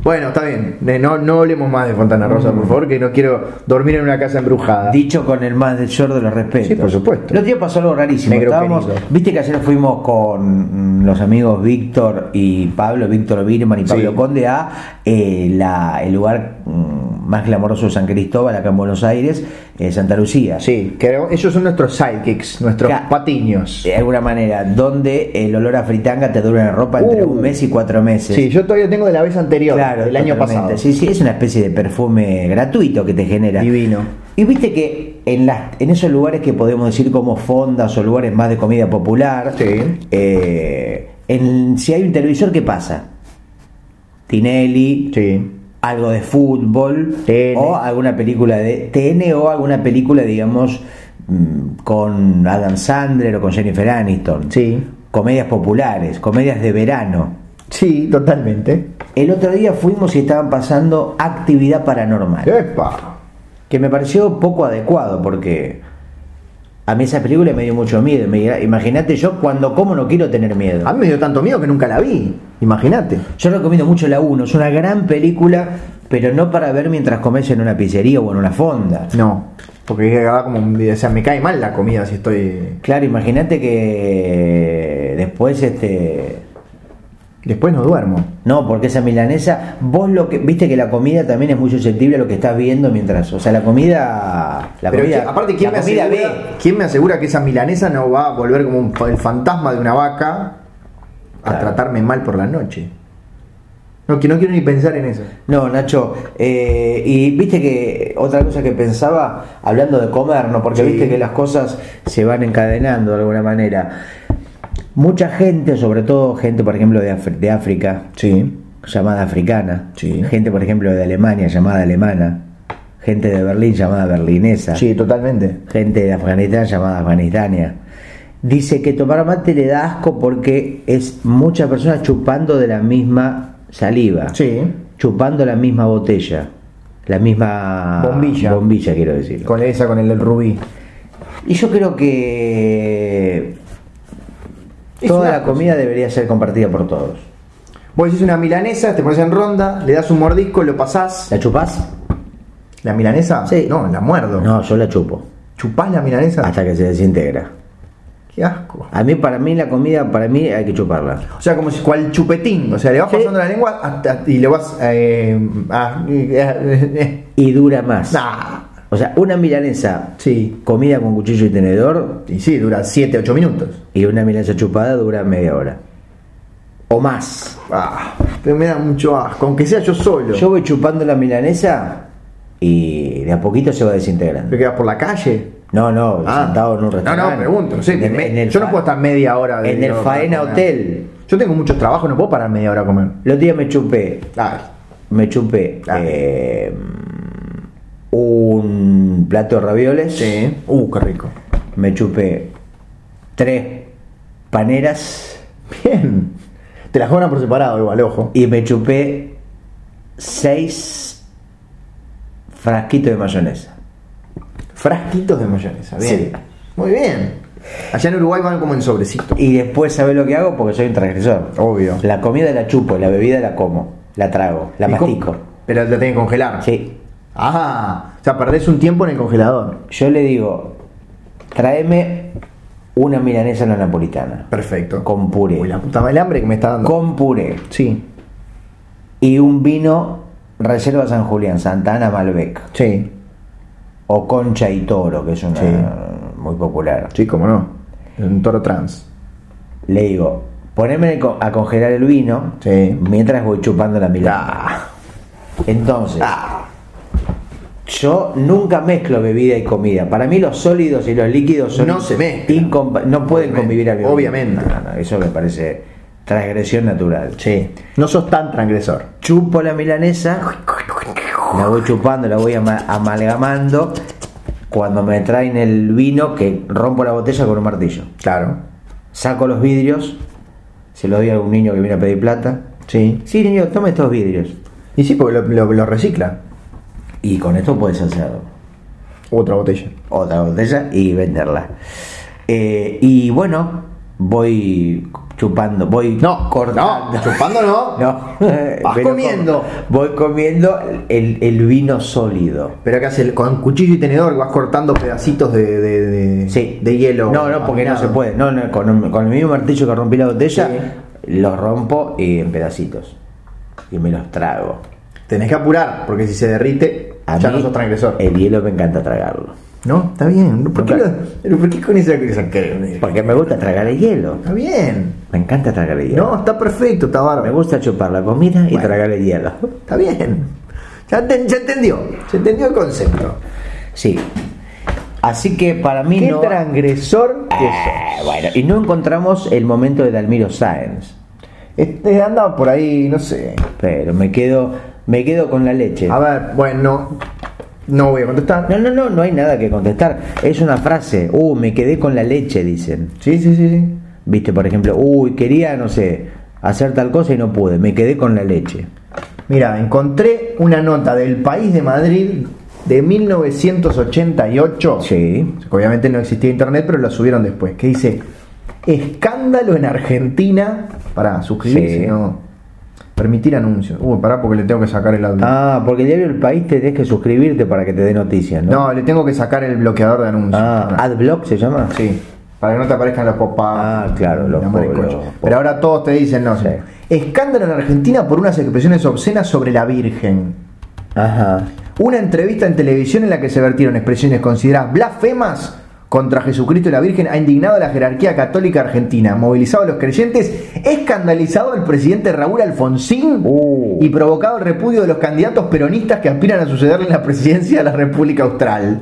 bueno, está bien. No, no hablemos más de Fontana Rosa, Mm. por favor, que no quiero dormir en una casa embrujada. Dicho con el más short de los respetos. Sí, por supuesto. El otro día pasó algo rarísimo. Negro Estábamos, querido. viste que ayer fuimos con mm, los amigos Víctor y Pablo, Víctor Birman y Pablo Sí. Conde a eh, la, el lugar mm, más glamoroso de San Cristóbal, acá en Buenos Aires, eh, Santa Lucía. Sí, que ellos son nuestros sidekicks, nuestros Ca- patiños. De alguna manera, donde el olor a fritanga te dura en ropa entre Uh. un mes y cuatro meses. Sí, yo todavía tengo de la vez anterior, Claro, del año pasado. Sí, sí, es una especie de perfume gratuito que te genera. Divino. Y viste que en, las, en esos lugares que podemos decir como fondas o lugares más de comida popular, Sí. eh, en- si hay un televisor, ¿qué pasa? Tinelli, Sí. Algo de fútbol, TN. o alguna película de TN o alguna película, digamos, mm, con Adam Sandler o con Jennifer Aniston. Sí. Comedias populares, comedias de verano. Sí, totalmente. El otro día fuimos y estaban pasando actividad paranormal. ¡Epa! Que me pareció poco adecuado porque a mí esa película me dio mucho miedo. Imagínate yo cuando como no quiero tener miedo. A mí me dio tanto miedo que nunca la vi. Imagínate. Yo recomiendo mucho la 1. Es una gran película, pero no para ver mientras comes en una pizzería o en una fonda. No, porque da como un- o sea, me cae mal la comida si estoy. Claro, imagínate que después este Después no duermo. no, porque esa milanesa, vos lo que viste que la comida también es muy susceptible a lo que estás viendo mientras, o sea, la comida la Pero comida, que- aparte, ¿quién la me, comida asegura, ve. ¿quién me asegura que esa milanesa no va a volver como un el fantasma de una vaca a Claro. tratarme mal por la noche? No, que no quiero ni pensar en eso. No, Nacho, eh, y viste que otra cosa que pensaba, hablando de comer, ¿no? Porque Sí. viste que las cosas se van encadenando de alguna manera. Mucha gente, sobre todo gente, por ejemplo, de, de África, Sí. llamada africana, Sí. gente, por ejemplo, de Alemania, llamada alemana, gente de Berlín, llamada berlinesa, Sí, totalmente. gente de Afganistán, llamada afganistania. Dice que tomar mate le da asco porque es muchas personas chupando de la misma saliva Sí. chupando la misma botella, la misma Bombilla. bombilla quiero decir. Con esa, con el del rubí. Y yo creo que toda la comida debería ser compartida por todos. Vos decís una milanesa, te pones en ronda, le das un mordisco, lo pasás. ¿La chupás? ¿La milanesa? Sí. No, la muerdo. No, yo la chupo. ¿Chupás la milanesa? Hasta que se desintegra. Qué asco. A mí, para mí, la comida, para mí hay que chuparla. O sea, como si cual chupetín. O sea, le vas Sí. pasando la lengua hasta- y le vas. Eh, a- eh, eh, Y dura más. nah. O sea, una milanesa Sí. comida con cuchillo y tenedor Y sí, dura 7, 8 minutos. y una milanesa chupada dura media hora. O más. Ah, pero me da mucho asco, aunque sea yo solo. Yo voy chupando la milanesa y de a poquito se va desintegrando. ¿Te quedas por la calle? No, no, Ah. sentado en un restaurante. no, pregunto. No En me- en el yo no puedo estar media hora de En el Faena. Hotel. Yo tengo muchos trabajos, no puedo parar media hora a comer. El otro día me chupé, Ay, me chupé Dale. eh, un plato de ravioles. sí. Uh, qué rico. Me chupé tres paneras Bien. Te las cobran por separado igual, ojo. y me chupé seis frasquitos de mayonesa. Frasquitos de mayonesa, bien. Sí. Muy bien. Allá en Uruguay van como en sobrecito. Y después, ¿sabes lo que hago? Porque soy un transgresor. Obvio. La comida la chupo, la bebida la como, la trago, la ¿Y mastico. Pero la tenés que congelar. Sí. Ah, o sea, perdés un tiempo en el congelador. Yo le digo, tráeme una milanesa la napolitana. Perfecto. Con puré. Uy, la puta el hambre que me está dando. Con puré. Sí, Y un vino Reserva San Julián, Santa Ana Malbec. sí, O Concha y Toro, que es una Sí. muy popular. sí, cómo no. Un toro trans. Le digo, poneme a congelar el vino Sí. mientras voy chupando la milanesa. Ah, Entonces, yo nunca mezclo bebida y comida. Para mí los sólidos y los líquidos son No se mezclan. no pueden Obviamente. convivir al mismo Obviamente. No, no, eso me parece transgresión natural. sí. No sos tan transgresor. Chupo la milanesa, la voy chupando, la voy ama- amalgamando. Cuando me traen el vino, que rompo la botella con un martillo. Claro. Saco los vidrios, se los doy a algún niño que viene a pedir plata. Sí. Sí, niño, tome estos vidrios. Y sí, porque lo, lo- lo recicla. Y con esto puedes hacer Otra botella. otra botella y venderla. Eh, y bueno, voy chupando, voy No, cortando. no, chupando no. No. Vas comiendo. voy comiendo el, el vino sólido. Pero acá hace con cuchillo y tenedor vas cortando pedacitos de, de, de- Sí. de hielo. No, no, porque no se puede. No, no, con, con el mismo martillo que rompí la botella, Sí. los rompo y en pedacitos. Y me los trago. Tenés que apurar, porque si se derrite, A ya mí, no sos transgresor. El hielo me encanta tragarlo. No, está bien. ¿Por qué, lo- ¿por qué con esa que- Porque me gusta tragar el hielo. Está bien. Me encanta tragar el hielo. No, está perfecto, está bárbaro. Me gusta chupar la comida y tragar el hielo. Está bien. Ya, te- ya entendió. Se entendió el concepto. Sí. Así que para mí ¿Qué no. transgresor que Eh, bueno, y no encontramos el momento de Dalmiro Sáenz. Este anda por ahí, no sé. Pero me quedo, me quedo con la leche. A ver, bueno, no voy a contestar. No, no, no, no hay nada que contestar. Es una frase. Uh, me quedé con la leche, dicen. Sí, sí, sí, sí. Viste, por ejemplo, uy, quería, no sé, hacer tal cosa y no pude. Me quedé con la leche. Mira, encontré una nota del País de Madrid de 1988. Sí. Obviamente no existía internet, pero lo subieron después. Que dice: Escándalo en Argentina. Para suscribirse, Sí. no. Permitir anuncios. Uh, pará porque le tengo que sacar el audio. Ah, porque el diario El País te tenés que suscribirte para que te dé noticias, ¿no? no, le tengo que sacar el bloqueador de anuncios. Ah. Adblock se llama. Sí, para que no te aparezcan los pop Ah, claro, los pop- Pero ahora todos te dicen no. Sí. Escándalo en Argentina por unas expresiones obscenas sobre la Virgen. Ajá. Una entrevista en televisión en la que se vertieron expresiones consideradas blasfemas contra Jesucristo y la Virgen ha indignado a la jerarquía católica argentina, movilizado a los creyentes, escandalizado al presidente Raúl Alfonsín Uh. y provocado el repudio de los candidatos peronistas que aspiran a sucederle en la presidencia de la República Austral.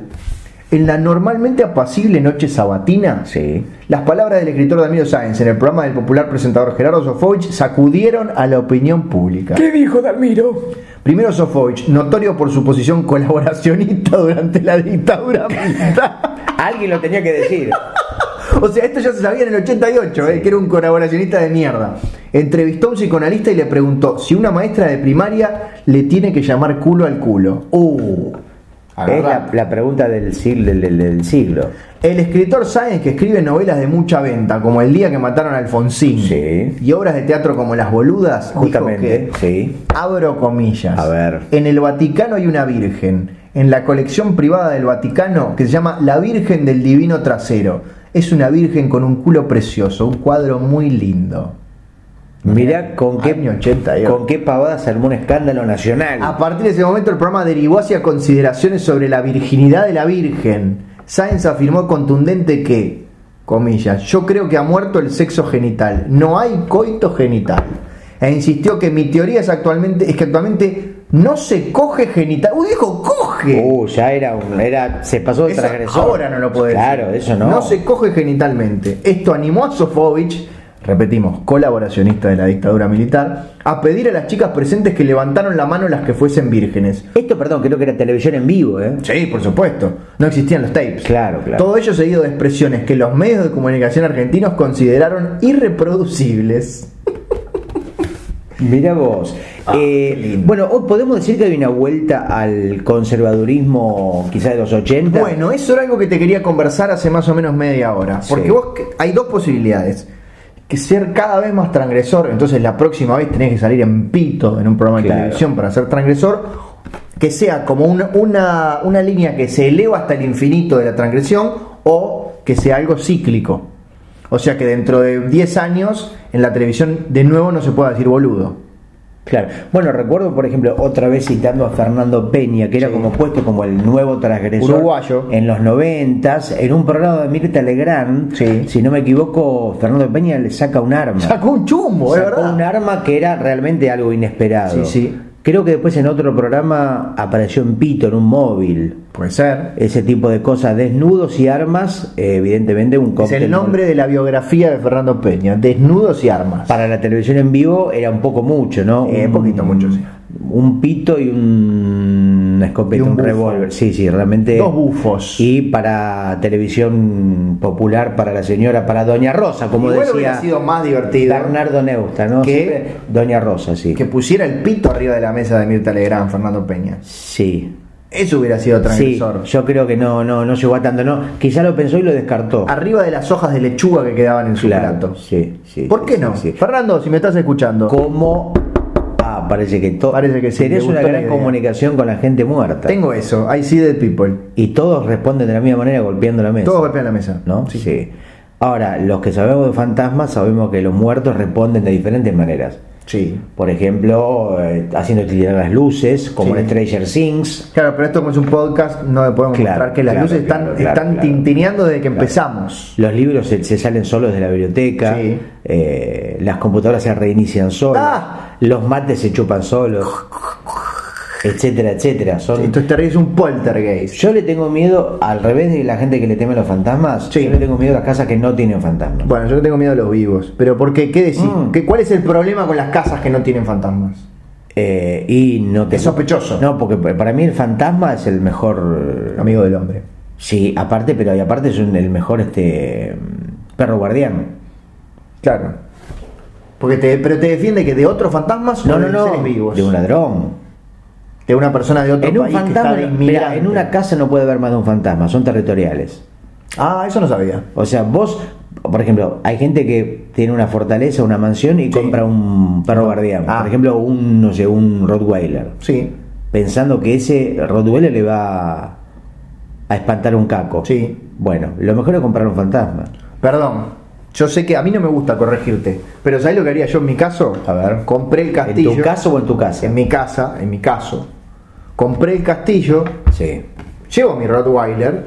En la normalmente apacible noche sabatina, Sí. las palabras del escritor Damiro Sáenz en el programa del popular presentador Gerardo Sofovich sacudieron a la opinión pública. ¿Qué dijo Dalmiro? Primero Sofovich, notorio por su posición colaboracionista durante la dictadura militar. Alguien lo tenía que decir. O sea, esto ya se sabía en el 88, eh, que era un colaboracionista de mierda. Entrevistó a un psicoanalista y le preguntó si una maestra de primaria le tiene que llamar culo al culo. Uh, Es la, la pregunta del siglo, del, siglo. El escritor Sáenz, que escribe novelas de mucha venta, como El día que mataron a Alfonsín, Sí. y obras de teatro como Las Boludas, dijo Justamente, que, sí. abro comillas, A ver. en el Vaticano hay una virgen, en la colección privada del Vaticano, que se llama La Virgen del Divino Trasero. Es una virgen con un culo precioso, un cuadro muy lindo. Mirá con qué, Año 88. con qué pavada se armó un escándalo nacional. A partir de ese momento el programa derivó hacia consideraciones sobre la virginidad de la Virgen. Sáenz afirmó contundente que, comillas, yo creo que ha muerto el sexo genital, no hay coito genital. E insistió que mi teoría es actualmente es que actualmente no se coge genital. Uy, dijo coge. Uh, ya era un, era, se pasó de Eso transgresor. ahora no lo puede Claro, decir. eso no. No se coge genitalmente. Esto animó a Sofovich, repetimos, colaboracionista de la dictadura militar, a pedir a las chicas presentes que levantaron la mano las que fuesen vírgenes. Esto, perdón, creo que era televisión en vivo, ¿eh? Sí, por supuesto. No existían los tapes. Claro, claro. Todo ello seguido de expresiones que los medios de comunicación argentinos consideraron irreproducibles. Mira vos. Ah, Eh, bueno, hoy podemos decir que hay una vuelta al conservadurismo quizá de los 80. Bueno, eso era algo que te quería conversar hace más o menos media hora. Porque Sí. vos hay dos posibilidades. Que ser cada vez más transgresor, entonces la próxima vez tenés que salir en pito en un programa de Claro. televisión para ser transgresor. Que sea como una, una, una línea que se eleva hasta el infinito de la transgresión o que sea algo cíclico. O sea que dentro de 10 años en la televisión de nuevo no se pueda decir boludo. Claro. Bueno, recuerdo, por ejemplo, otra vez citando a Fernando Peña, que era Sí. como puesto como el nuevo transgresor Uruguayo. en los noventas, en un programa de Mirta Legrand, Sí. si no me equivoco, Fernando Peña le saca un arma. Sacó un chumbo, Sacó verdad. un arma que era realmente algo inesperado. Sí, sí. Creo que después en otro programa apareció en Pito, en un móvil. Puede ser. Ese tipo de cosas, desnudos y armas, eh, evidentemente un Es cóctel. el nombre de la biografía de Fernando Peña, Desnudos y Armas. Para la televisión en vivo era un poco mucho, ¿no? Eh, Un- poquito mucho, sí. Un pito y un escopeta, Y un revólver. Sí, sí, realmente. Dos bufos. Y para televisión popular, para la señora, para Doña Rosa, como Igual decía hubiera sido más divertido Bernardo Neusta, ¿no? que- Siempre Doña Rosa, sí. que pusiera el pito arriba de la mesa de Mirta Legrand, Fernando Peña. Sí. Eso hubiera sido Sí, transgresor. yo creo que no, no, no llegó a tanto, no. Quizá lo pensó y lo descartó. Arriba de las hojas de lechuga que quedaban en su Claro, plato. sí, sí, ¿Por sí, qué sí, no? sí. Fernando, si me estás escuchando. Como. Ah, parece que todo. Parece que sí, Tenés una gran comunicación con la gente muerta. Tengo eso, I see dead people. Y todos responden de la misma manera golpeando la mesa. Todos golpean la mesa. ¿No? Sí. Ahora, los que sabemos de fantasmas sabemos que los muertos responden de diferentes maneras. Sí. Por ejemplo, eh, haciendo titilar las luces, como Sí. en Stranger Things. Claro, pero esto como es un podcast, no le podemos Claro, mostrar que las claro, luces están, claro, tintineando desde que empezamos. Los libros se, se salen solos de la biblioteca. Sí. eh, las computadoras se reinician solas. Ah. Los mates se chupan solos. etcétera, etcétera. Son, Esto es terrible, es un poltergeist. Yo le tengo miedo, al revés de la gente que le teme a los fantasmas, Sí. yo le tengo miedo a las casas que no tienen fantasmas. Bueno, yo le tengo miedo a los vivos. Pero ¿por qué? ¿Qué decís? Mm. ¿Qué- ¿Cuál es el problema con las casas que no tienen fantasmas? Eh, y no te Es sospechoso. No, porque para mí el fantasma es el mejor Amigo del hombre. Sí, aparte, pero y aparte es un- el mejor este perro guardián. Claro. Porque te, pero te defiende que de otros fantasmas No, o no, de no, seres vivos. de un ladrón. De una persona de otro En un país que fantasma, está de mira, inmigrante. en una casa no puede haber más de un fantasma, son territoriales. Ah, eso no sabía. O sea, vos, por ejemplo, hay gente que tiene una fortaleza, una mansión y Sí. compra un perro guardián. Ah. Por ejemplo, un, no sé, un Rottweiler. Sí, Pensando que ese Rottweiler le va a espantar un caco. sí. Bueno, lo mejor es comprar un fantasma. Perdón. Yo sé que a mí no me gusta corregirte. Pero ¿sabes lo que haría yo en mi caso? A ver. Compré el castillo. ¿En tu caso o en tu casa? En mi casa, en mi caso. Compré el castillo, Sí. llevo mi Rottweiler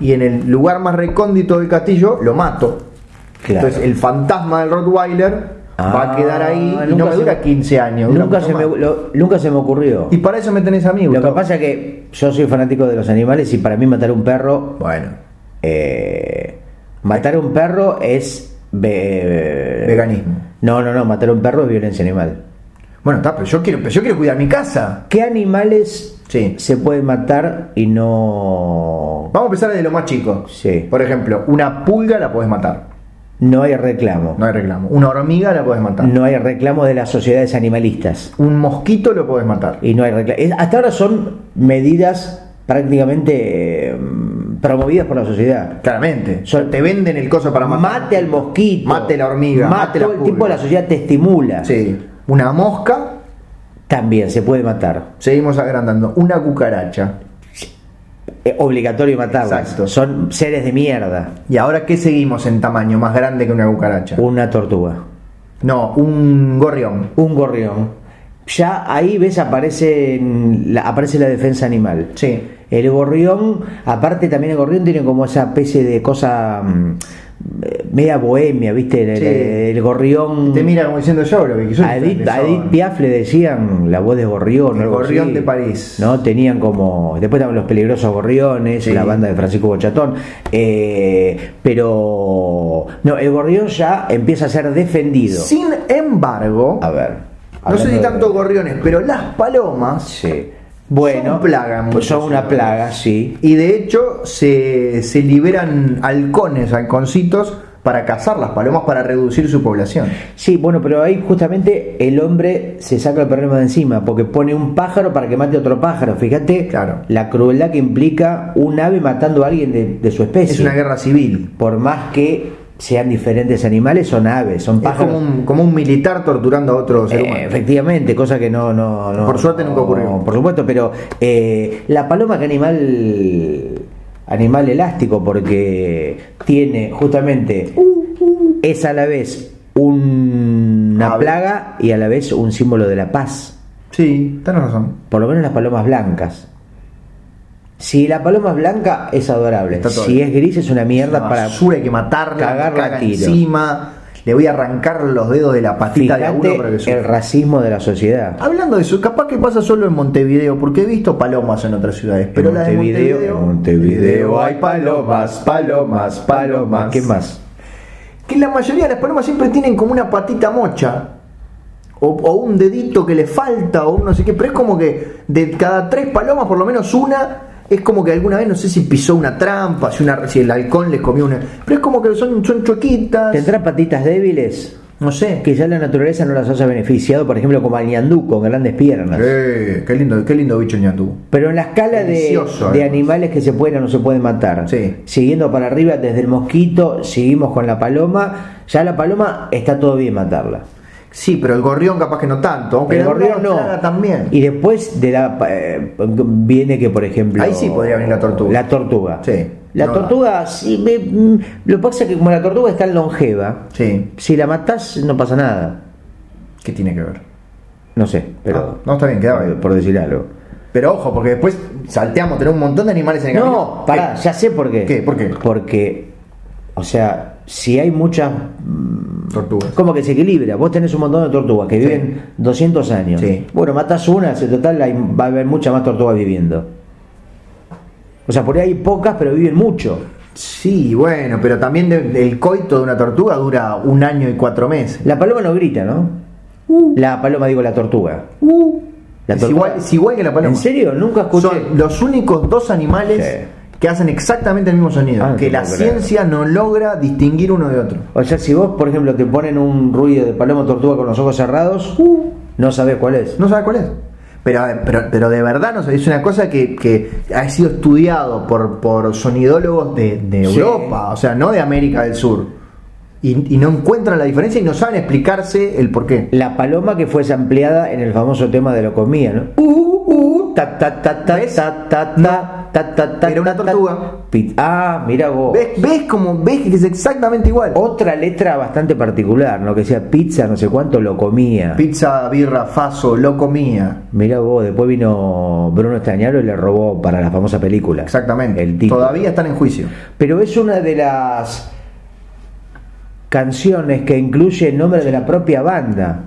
y en el lugar más recóndito del castillo lo mato. Claro. Entonces el fantasma del Rottweiler va a Ah, quedar ahí y no me dura me- 15 años. Nunca se, me, lo- nunca se me ocurrió. Y para eso me tenés amigos. Lo que pasa es que yo soy fanático de los animales y para mí matar un perro, Bueno, eh, matar un perro es ve- veganismo. No, no, no, matar un perro es violencia animal. Bueno, está, pero yo quiero, pero yo quiero cuidar mi casa. ¿Qué animales Sí. se pueden matar y no Vamos a empezar desde lo más chico. Sí. Por ejemplo, una pulga la puedes matar. no hay reclamo? No hay reclamo. Una hormiga la puedes matar. No hay reclamo de las sociedades animalistas Un mosquito lo puedes matar. y no hay reclamo. Hasta ahora son medidas prácticamente eh, promovidas por la sociedad. Claramente. Te venden el coso para matar. Mate al mosquito. Mate la hormiga. Mate Mate la todo el tiempo la sociedad te estimula. Sí. Una mosca. También se puede matar. Seguimos agrandando. Una cucaracha. Es obligatorio matarlas. Exacto. Son seres de mierda. ¿Y ahora qué seguimos en tamaño más grande que una cucaracha? Una tortuga. No, un gorrión. Un gorrión. Ya ahí ves aparece la, aparece la defensa animal. Sí. El gorrión, aparte también el gorrión tiene como esa especie de cosa mm, eh, media bohemia, ¿viste? El, Sí. el- el gorrión. Te mira como diciendo yo, que soy A Edith, a. Edith Piaf le decían la voz de gorrión. El gorrión de París. ¿No? Tenían como. Después estaban los peligrosos gorriones, Sí. la banda de Francisco Bochatón. eh, pero. No, el gorrión ya empieza a ser defendido. Sin embargo, A ver. no sé si tanto gorriones, pero las palomas Sí. Bueno, Son plaga pues son una plaga, sí. Y de hecho se, se liberan halcones, halconcitos, para cazar las palomas para reducir su población. Sí, bueno, pero ahí justamente el hombre se saca el problema de encima, porque pone un pájaro para que mate a otro pájaro. Fíjate Claro. la crueldad que implica un ave matando a alguien de, de su especie. Es una guerra civil. Por más que sean diferentes animales, son aves, son Es pájaros. como un, como un militar torturando a otro ser Eh, humano. efectivamente, cosa que no, no, no- Por suerte nunca ocurrió. Por supuesto, pero eh, la paloma que animal animal elástico porque tiene justamente es a la vez un- una plaga y a la vez un símbolo de la paz. Sí, tenés razón. Por lo menos las palomas blancas. Si la paloma es blanca es adorable. Si es gris es una mierda Una para basura, hay que matarla, cagarla encima. Le voy a arrancar los dedos de la patita de Fíjate para que el racismo de la sociedad. Hablando de eso, capaz que pasa solo en Montevideo, porque he visto palomas en otras ciudades, pero en la de Montevideo, Montevideo, en Montevideo hay palomas, palomas, palomas. ¿Qué más? Que la mayoría de las palomas siempre tienen como una patita mocha. O, o un dedito que le falta, o un no sé qué, pero es como que de cada tres palomas, por lo menos una, es como que alguna vez, no sé si pisó una trampa, si, una, si el halcón les comió una. Pero es como que son, son chuequitas. ¿Tendrá patitas débiles? No sé. Quizá la naturaleza no las haya beneficiado, por ejemplo, como al ñandú con grandes piernas. Eh, qué lindo, qué lindo bicho ñandú. Pero en la escala de, Delicioso, de animales que se pueden o no se pueden matar, Sí. siguiendo para arriba desde el mosquito, seguimos con la paloma, ya la paloma está todo bien matarla. Sí, pero el gorrión capaz que no tanto, aunque el gorrión no. también. Y después de la eh, viene que, por ejemplo. Ahí sí podría venir la tortuga. La tortuga. Sí. La No tortuga, sí, me- mm, lo que pasa es que como la tortuga es tan longeva, Sí, si la matás no pasa nada. ¿qué tiene que ver? No sé, pero. Ah, no, está bien, queda por, bien. por decir algo. Pero ojo, porque después salteamos, tenemos un montón de animales en el camino. No, pará, ¿Qué? ya sé por qué. ¿Qué? ¿Por qué? Porque, o sea, si hay muchas. mm, Tortugas. Como que se equilibra. Vos tenés un montón de tortugas que Sí. viven 200 años. Sí. Bueno, matas una, en total hay- va a haber muchas más tortugas viviendo. O sea, por ahí hay pocas, pero viven mucho. Sí, bueno, pero también de- el coito de una tortuga dura un año y cuatro meses. La paloma no grita, ¿no? La paloma, digo, la tortuga. La es, tortuga- igual, es igual que la paloma. ¿En serio? Nunca escuché. Son los únicos dos animales Sí. Que hacen exactamente el mismo sonido. Ah, que la ciencia no logra distinguir uno de otro. O sea, si vos, por ejemplo, te ponen un ruido de paloma tortuga con los ojos cerrados, no sabés cuál es. No sabe cuál es. Pero, pero, pero de verdad no sé, es una cosa que, que ha sido estudiado por, por sonidólogos de, de Sí. Europa, o sea, no de América del Sur. Y, y no encuentran la diferencia y no saben explicarse el por qué. La paloma que fue ampliada en el famoso tema de lo comía, ¿no? Uh, uh, ta, ta, ta, ta, ¿Ves? ta, ta, ta, ta, ta, ta, Era una tortuga. Pit- Ah, mira vos. ¿Ves, ves como ves que es exactamente igual? Otra letra bastante particular, ¿no? Que decía pizza, no sé cuánto, lo comía. Pizza, birra, faso, lo comía. Mira vos, después vino Bruno Estañaro y le robó para la famosa película. Exactamente. El título. Todavía están en juicio. Pero es una de las canciones que incluye el nombre de la propia banda.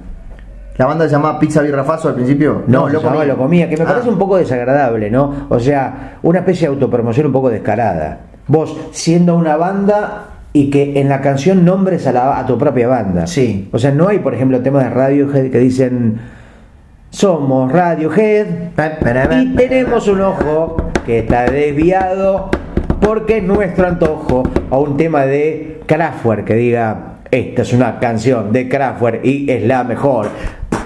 La banda se llamaba Pizza Birra Faso al principio. No, lo comía. lo comía, que me Ah. parece un poco desagradable, ¿no? O sea, una especie de autopromoción un poco descarada. Vos, siendo una banda y que en la canción nombres a, la, a tu propia banda. Sí. O sea, no hay, por ejemplo, temas de Radiohead que dicen, somos Radiohead y tenemos un ojo que está desviado porque es nuestro antojo. O un tema de Kraftwerk que diga, esta es una canción de Kraftwerk y es la mejor.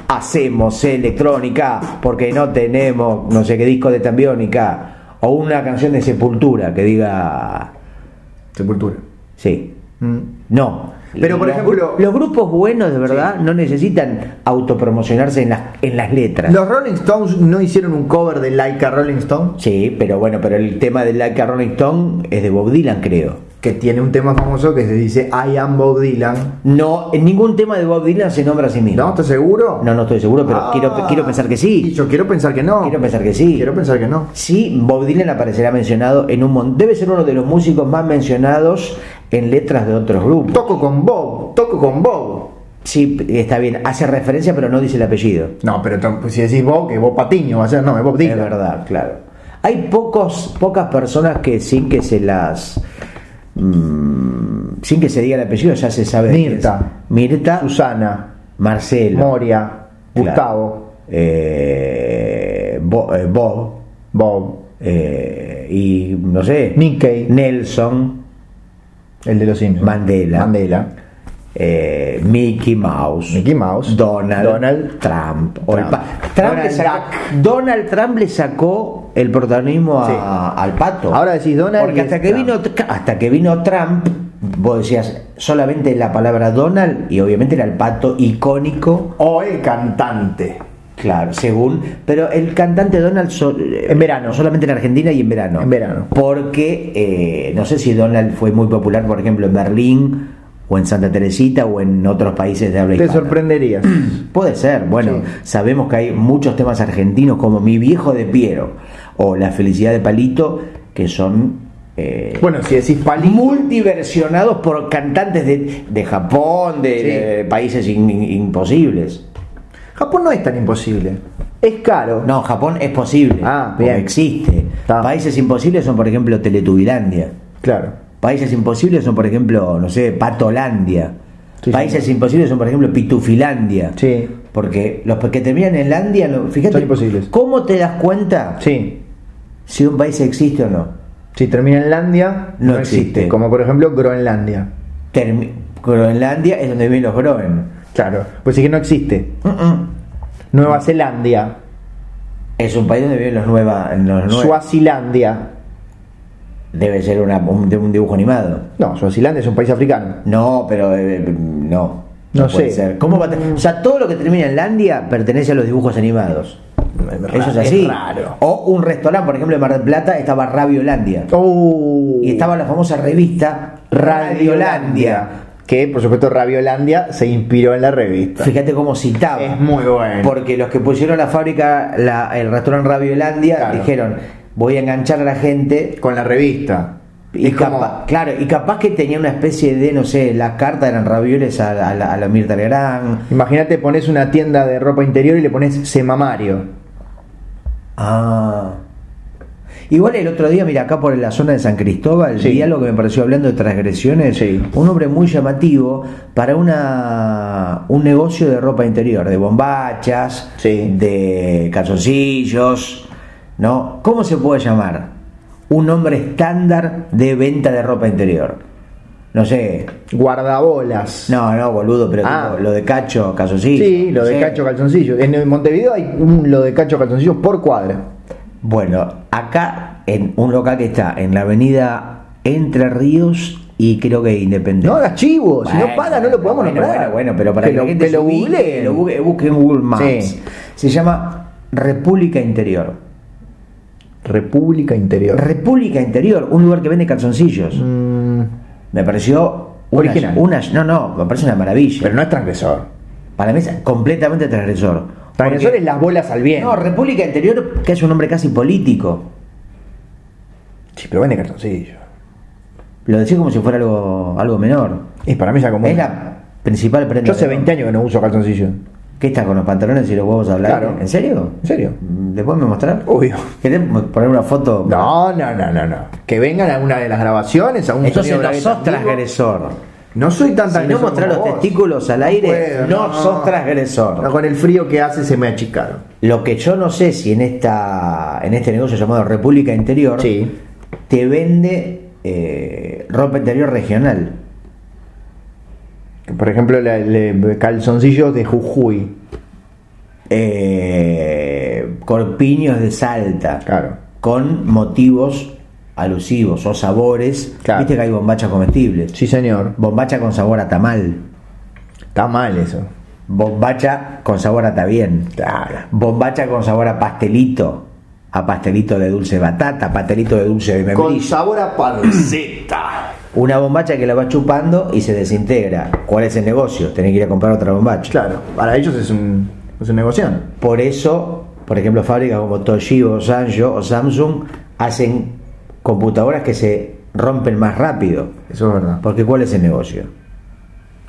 Hacemos electrónica porque no tenemos no sé qué disco de Tambiónica. O una canción de Sepultura que diga. Sepultura. Sí. Mm. No. Pero, por ejemplo- Los grupos buenos, de verdad, no necesitan autopromocionarse en las, en las letras. Los Rolling Stones no hicieron un cover de Like a Rolling Stone, Sí, pero bueno, pero el tema de Like a Rolling Stone es de Bob Dylan, creo. que tiene un tema famoso que se dice I am Bob Dylan. No, en ningún tema de Bob Dylan se nombra a sí mismo. ¿No? ¿Estás seguro? No, no estoy seguro, pero Ah. quiero, quiero pensar que sí. yo quiero pensar que no. Quiero pensar que sí. Quiero pensar que no. Sí, Bob Dylan aparecerá mencionado en un montón. Debe ser uno de los músicos más mencionados en letras de otros grupos. Toco con Bob, toco con Bob. Sí, está bien, hace referencia, pero no dice el apellido. No, pero pues si decís Bob, que Bob Patiño va a ser, no, es Bob Dylan. Es verdad, claro. Hay pocos, pocas personas que sin que se las. mm, sin que se diga el apellido ya se sabe. Mirta. Mirta. Susana, Marcelo. Moria, Claro. Gustavo, eh, Bo- eh, Bob. Bob, eh, y no sé. Nikkei. Nelson. El de los Simpsons. Mandela. Mandela. eh, Mickey Mouse, Mickey Mouse. Donald, Donald Trump. o el Trump. Donald sacó- Trump le sacó el protagonismo a- Sí. al pato. Ahora decís Donald Porque hasta que, Trump. vino, hasta que vino Trump, vos decías solamente la palabra Donald y obviamente era el pato icónico, O el cantante. Claro, según. Pero el cantante Donald so- En verano. solamente en Argentina y en verano. En verano. Porque eh, no sé si Donald fue muy popular, por ejemplo, en Berlín o en Santa Teresita o en otros países de habla Te hispana. sorprenderías. Puede ser, bueno, Sí. sabemos que hay muchos temas argentinos como Mi viejo de Piero o La felicidad de Palito que son eh, bueno, si decís Palito. multiversionados por cantantes de, de Japón, de, Sí. de países in- in- imposibles. Japón no es tan imposible. Es caro. No, Japón es posible, Ah, bien. existe. Está. Países imposibles son, por ejemplo, Teletubilandia. Claro. Países imposibles son, por ejemplo, no sé, Patolandia. Sí, Países imposibles son, por ejemplo, Pitufilandia. Sí. Porque los que terminan en Landia, fíjate, Son imposibles. ¿cómo te das cuenta Sí. si un país existe o no? Si termina en Landia, No no, existe. existe. Como por ejemplo Groenlandia. Termi- Groenlandia es donde viven los Groen. Claro. Pues sí que no existe. Nueva Zelandia. Es un país donde viven los nueva, los Suazilandia. Debe ser una- un, de un dibujo animado. No, Suazilandia es un país africano. No, pero eh, no. No puede sé. ser. ¿Cómo va a te- o sea, todo lo que termina en Landia pertenece a los dibujos animados. Eso es así. raro. O un restaurante, por ejemplo, en Mar del Plata estaba Rabiolandia. Oh. Y estaba la famosa revista Radiolandia. Que por supuesto Rabiolandia se inspiró en la revista. Fíjate cómo citaba. Es muy bueno. Porque los que pusieron la fábrica, la- el restaurante Rabiolandia, Claro. dijeron, voy a enganchar a la gente. Con la revista. Y es como- capa- claro, y capaz que tenía una especie de, no sé, las cartas eran ravioles a, la- a la, a la Mirta Legrand. Imagínate, pones una tienda de ropa interior y le pones Semamario. Ah. Igual el otro día, mira, acá por la zona de San Cristóbal, Sí. vi algo que me pareció hablando de transgresiones. Sí. Un hombre muy llamativo para una un negocio de ropa interior, de bombachas, Sí. de calzoncillos, ¿no? ¿Cómo se puede llamar? Un hombre estándar de venta de ropa interior. No sé. Guardabolas. No, no, boludo, pero Ah. tipo, lo de cacho, calzoncillo. Sí, lo de sé. cacho calzoncillo. En Montevideo hay un lo de cacho calzoncillo por cuadra. Bueno, acá en un local que está en la avenida Entre Ríos y creo que Independencia. No hagas chivo, si no paga no lo podemos bueno, nombrar. Bueno, bueno, pero para que, que, lo, la gente que se lo lo busque, busque en Google Maps. Sí. Se llama República Interior. República Interior. República Interior, un lugar que vende calzoncillos. Mm, Me pareció una- Original. Una, no, no, me parece una maravilla. pero no es transgresor. Para mí es completamente transgresor. Porque- es las bolas al viento. No, República Interior, que es un nombre casi político. Sí, pero vende calzoncillo. Lo decía como si fuera algo, algo menor. Y para mí es algo Es la principal prenda. Yo hace de 20 años que no uso calzoncillo. ¿Qué está con los pantalones y los huevos a hablar? Claro. ¿En serio? ¿En serio? ¿Después me mostrar? Obvio. ¿Querés poner una foto? No, no, no, no, no. Que vengan a una de las grabaciones, a un Entonces no sos transgresor. No soy tan Si no mostrar los testículos al aire, no, sos transgresor. No, con el frío que hace se me achicaron. Lo que yo no sé si en esta en este negocio llamado República Interior Sí. te vende eh, ropa interior regional. Por ejemplo, la- calzoncillos de Jujuy. Eh, corpiños de Salta. Claro. con motivos alusivos o sabores. Claro. Viste que hay bombacha comestibles. Sí, señor. Bombacha con sabor a tamal. Está mal eso. Bombacha con sabor a bien. Claro. Bombacha con sabor a pastelito. A pastelito de dulce de batata, pastelito de dulce de Con membrillo. sabor a panceta. Una bombacha que la vas chupando y se desintegra. ¿Cuál es el negocio? Tenés que ir a comprar otra bombacha. Claro, para ellos es un, es un negocio. Por eso, por ejemplo, fábricas como Toshiba o Sanyo o Samsung hacen computadoras que se rompen más rápido. Eso es verdad. Porque ¿cuál es el negocio?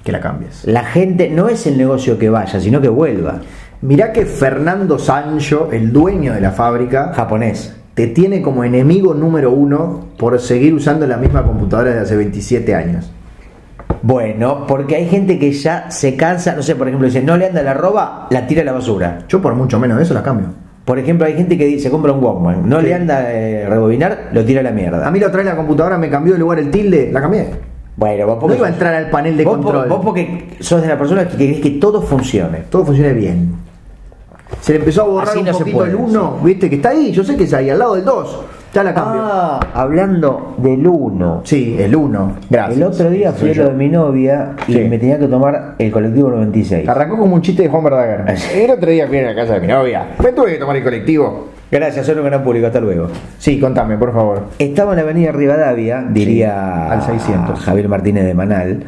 Que la cambies. La gente no es el negocio que vaya, sino que vuelva. Mirá que Fernando Sancho, el dueño de la fábrica, Japonés. te tiene como enemigo número uno por seguir usando la misma computadora de hace 27 años. Bueno, porque hay gente que ya se cansa, no sé, por ejemplo, dice, no le anda la roba, la tira a la basura. Yo por mucho menos de eso la cambio. Por ejemplo, hay gente que se compra un Walkman, no Sí. le anda eh, rebobinar, lo tira a la mierda. A mí la otra vez la computadora me cambió de lugar el tilde, la cambié. bueno, vos No porque iba a entrar al panel de vos, control. vos porque sos de la persona que querés que todo funcione. Todo funcione bien. Se le empezó a borrar Así un no poquito el 1, viste que está ahí, yo sé que es ahí, al lado del 2. Ya la cambio. Ah, hablando del uno. Sí, el 1. Gracias. El otro día fui a lo de mi novia y Sí. me tenía que tomar el colectivo 96. Arrancó como un chiste de Juan Verdaguer. El otro día fui a la casa de mi novia. Me tuve que tomar el colectivo. Gracias, soy un gran público, hasta luego. Sí, contame, por favor. Estaba en la avenida Rivadavia, diría al 600. Javier Martínez de Manal,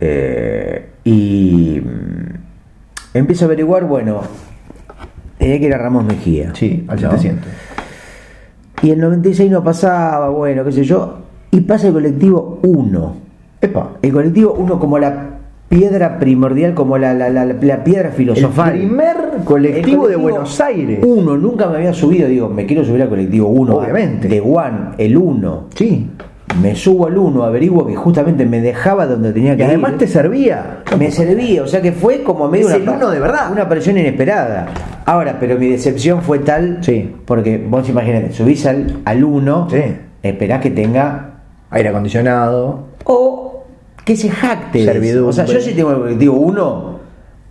eh, y mm, empiezo a averiguar, bueno, tenía que ir a Ramos Mejía. Sí, al ¿no? 700. Y el 96 no pasaba, bueno, qué sé yo, y pasa el colectivo 1. Epa. El colectivo 1 como la piedra primordial, como la, la, la, la piedra El filosofal. primer colectivo, de Buenos Aires. Uno, nunca me había subido, digo, me quiero subir al colectivo 1. Obviamente. De One, el 1. Sí. Me subo al 1, averiguo que justamente me dejaba donde tenía Y que además ir. te servía. Me servía, o sea que fue como medio Es una, el uno de verdad. una aparición inesperada. Ahora, pero mi decepción fue tal, Sí. porque vos imaginate, subís al, al 1, Sí. esperás que tenga Aire acondicionado. o que se jacte. Servidumbre. O sea, yo si tengo el colectivo 1,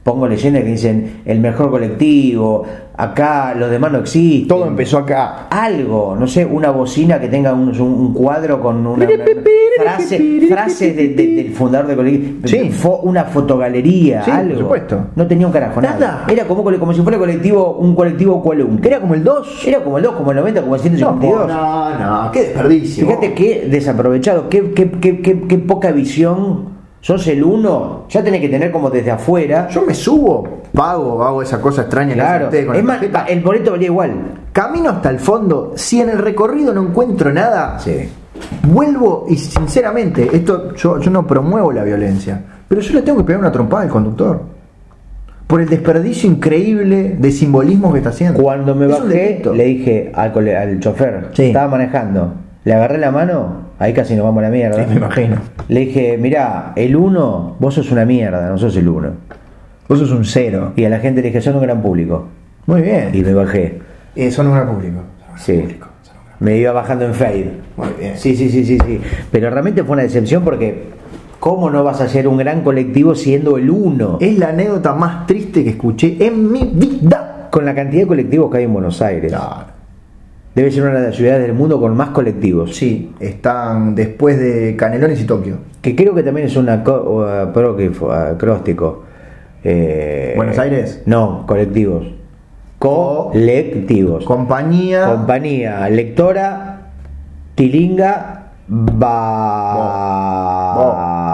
pongo leyendas que dicen el mejor colectivo, acá los demás no existen. Todo empezó acá. Algo, no sé, una bocina que tenga un, cuadro con una, una- frase, frases de- de- del fundador del colectivo, Sí. fo- una fotogalería, Sí, por algo. supuesto. No tenía un carajo, nada. Nada. Era como, como si fuera colectivo, un colectivo Cualum. Era como el 2. Era como el 2, como el 90, como el 152. No, no, qué desperdicio. Fíjate qué desaprovechado, qué, qué, qué, qué, qué poca visión. Sos el uno, ya tenés que tener como desde afuera. Yo me subo, pago, hago esa cosa extraña que claro, ustedes con es más, el boleto valía igual. Camino hasta el fondo. Si en el recorrido no encuentro nada, Sí. vuelvo y sinceramente, esto yo, yo no promuevo la violencia, pero yo le tengo que pegar una trompada al conductor. Por el desperdicio increíble de simbolismo que está haciendo. Cuando me Es bajé, le dije al, al chofer, Sí. estaba manejando, le agarré la mano, ahí casi nos vamos a la mierda. Sí, me imagino. Le dije, mirá, el uno, vos sos una mierda, no sos el uno. Vos sos un cero. Y a la gente le dije, son un gran público. Muy bien. Y me bajé. Eh, son un gran público. Sí. Me iba bajando en fade. Muy bien. Sí, sí, sí, sí, sí. Pero realmente fue una decepción porque ¿cómo no vas a ser un gran colectivo siendo el uno? Es la anécdota más triste que escuché en mi vida. Con la cantidad de colectivos que hay en Buenos Aires. Claro. Debe ser una de las ciudades del mundo con más colectivos. Sí, están después de Canelones y Tokio. Que creo que también es un acróstico. Eh, ¿Buenos Aires? No, colectivos. Colectivos. Compañía. Compañía, lectora, tilinga, va. Bo.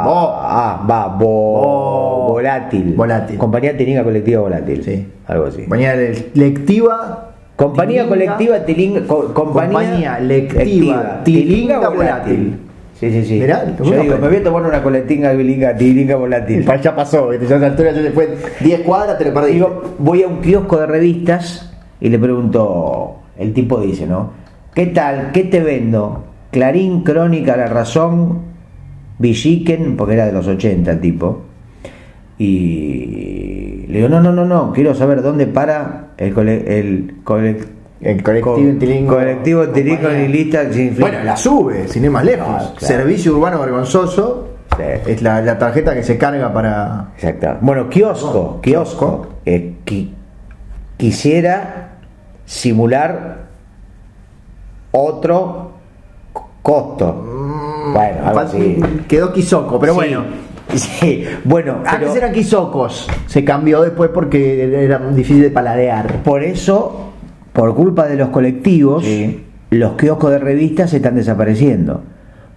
Bo. Ah, va. Volátil. Volátil. Compañía tilinga colectiva volátil. Sí. Algo así. compañía le- lectiva. Compañía tilinga, colectiva tilinga. co- compañía, Compañía lectiva, tilinga volátil. Sí, sí, sí. Mirá, Yo digo, me voy a tomar una colectinga tilinga, tilinga volátil. Ya pasó, ya a altura ya se fue 10 cuadras, te lo perdiste. Digo, voy a un kiosco de revistas y le pregunto, el tipo dice, ¿no? ¿Qué tal? ¿Qué te vendo? Clarín, Crónica, La Razón, Villiquen, porque era de los 80 el tipo. Y le digo, no, no, no, no, quiero saber dónde para el, cole- el, cole- El colectivo co- Tilingo. colectivo Tilingo Compañía. y lista sin fin. Bueno, la sube, sin ir más lejos. Claro. Servicio urbano vergonzoso. Sí. Es la, la tarjeta que se carga para. Exacto. Bueno, kiosco, kiosco. eh, qui- quisiera simular otro costo. Bueno, algo así. Quedó Quisoco, pero Sí, bueno. Sí, bueno, Antes eran Quisocos. Se cambió después porque era difícil de paladear. por eso, por culpa de los colectivos, Sí. los kioscos de revistas están desapareciendo.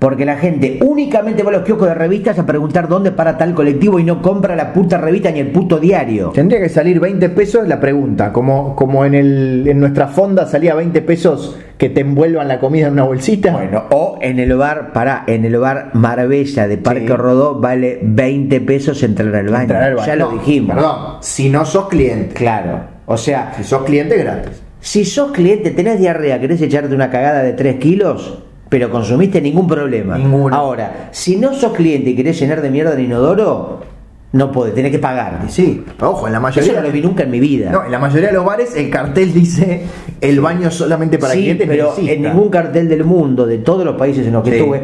Porque la gente únicamente va a los kioscos de revistas a preguntar dónde para tal colectivo y no compra la puta revista ni el puto diario. Tendría que salir 20 pesos la pregunta, como, como en, el, en nuestra fonda salía 20 pesos que te envuelvan la comida en una bolsita. Bueno, o en el bar, pará, en el bar Marbella de Parque Sí. Rodó vale 20 pesos entrar al baño. Entrar al baño. Ya lo dijimos. Perdón, si no sos cliente. Claro. O sea, Si sos cliente, gratis. si sos cliente, tenés diarrea, querés echarte una cagada de 3 kilos, pero consumiste ningún problema. Ninguno. Ahora, si no sos cliente y querés llenar de mierda el inodoro, no podés, tenés que pagar. Sí, pero ojo, en la Eso mayoría. no lo vi nunca en mi vida. No, en la mayoría de los bares el cartel dice el baño solamente para sí, clientes. pero en ningún cartel del mundo, de todos los países en los que Sí. estuve,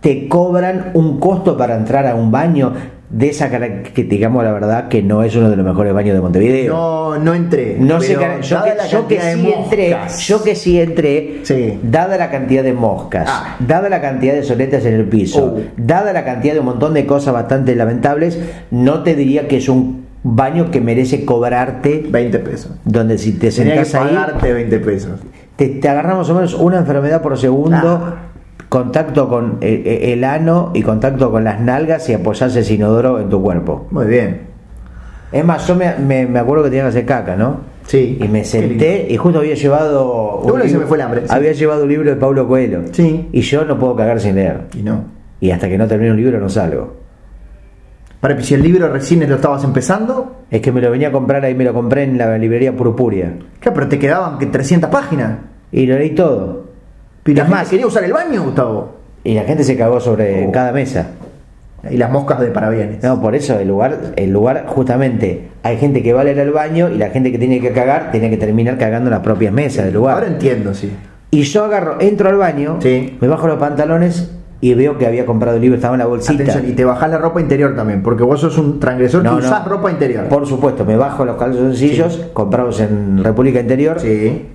te cobran un costo para entrar a un baño de esa que digamos la verdad que no es uno de los mejores baños de Montevideo. No, no entré. No sé, yo que, yo que sí entré, yo que sí entré, Sí. dada la cantidad de moscas, Ah. dada la cantidad de soletas en el piso, Uh. dada la cantidad de un montón de cosas bastante lamentables, no te diría que es un baño que merece cobrarte, 20 pesos. donde si te Tenía que sentás ahí, pagarte 20 pesos. te, te más o menos una enfermedad por segundo, Ah. Contacto con el, el ano y contacto con las nalgas y apoyás ese inodoro en tu cuerpo. Muy bien. Es más, yo me, me- me acuerdo que tenía que hacer caca, ¿no? Sí. Y me senté y justo había llevado. Bueno que se libro- me fue el hambre, sí. Había llevado un libro de Pablo Coelho. Sí. Y yo no puedo cagar sin leer. Y no. Y hasta que no termine un libro no salgo. Para si el libro recién lo estabas empezando, Es que me lo venía a comprar ahí, me lo compré en la librería Purpuria. claro, pero te quedaban que 300 páginas. Y lo leí todo. La gente más- quería usar el baño, Gustavo. Y la gente se cagó sobre Oh. cada mesa. Y las moscas de parabienes. No, por eso el lugar, el lugar justamente, hay gente que va a leer al baño y la gente que tiene que cagar tiene que terminar cagando en las propias mesas del lugar. Ahora entiendo, sí. Y yo agarro, entro al baño, Sí. me bajo los pantalones y veo que había comprado el libro, estaba en la bolsita. Atención, y te bajás la ropa interior también, porque vos sos un transgresor No, que no. usás ropa interior. Por supuesto, me bajo los calzoncillos comprados en República Interior Sí.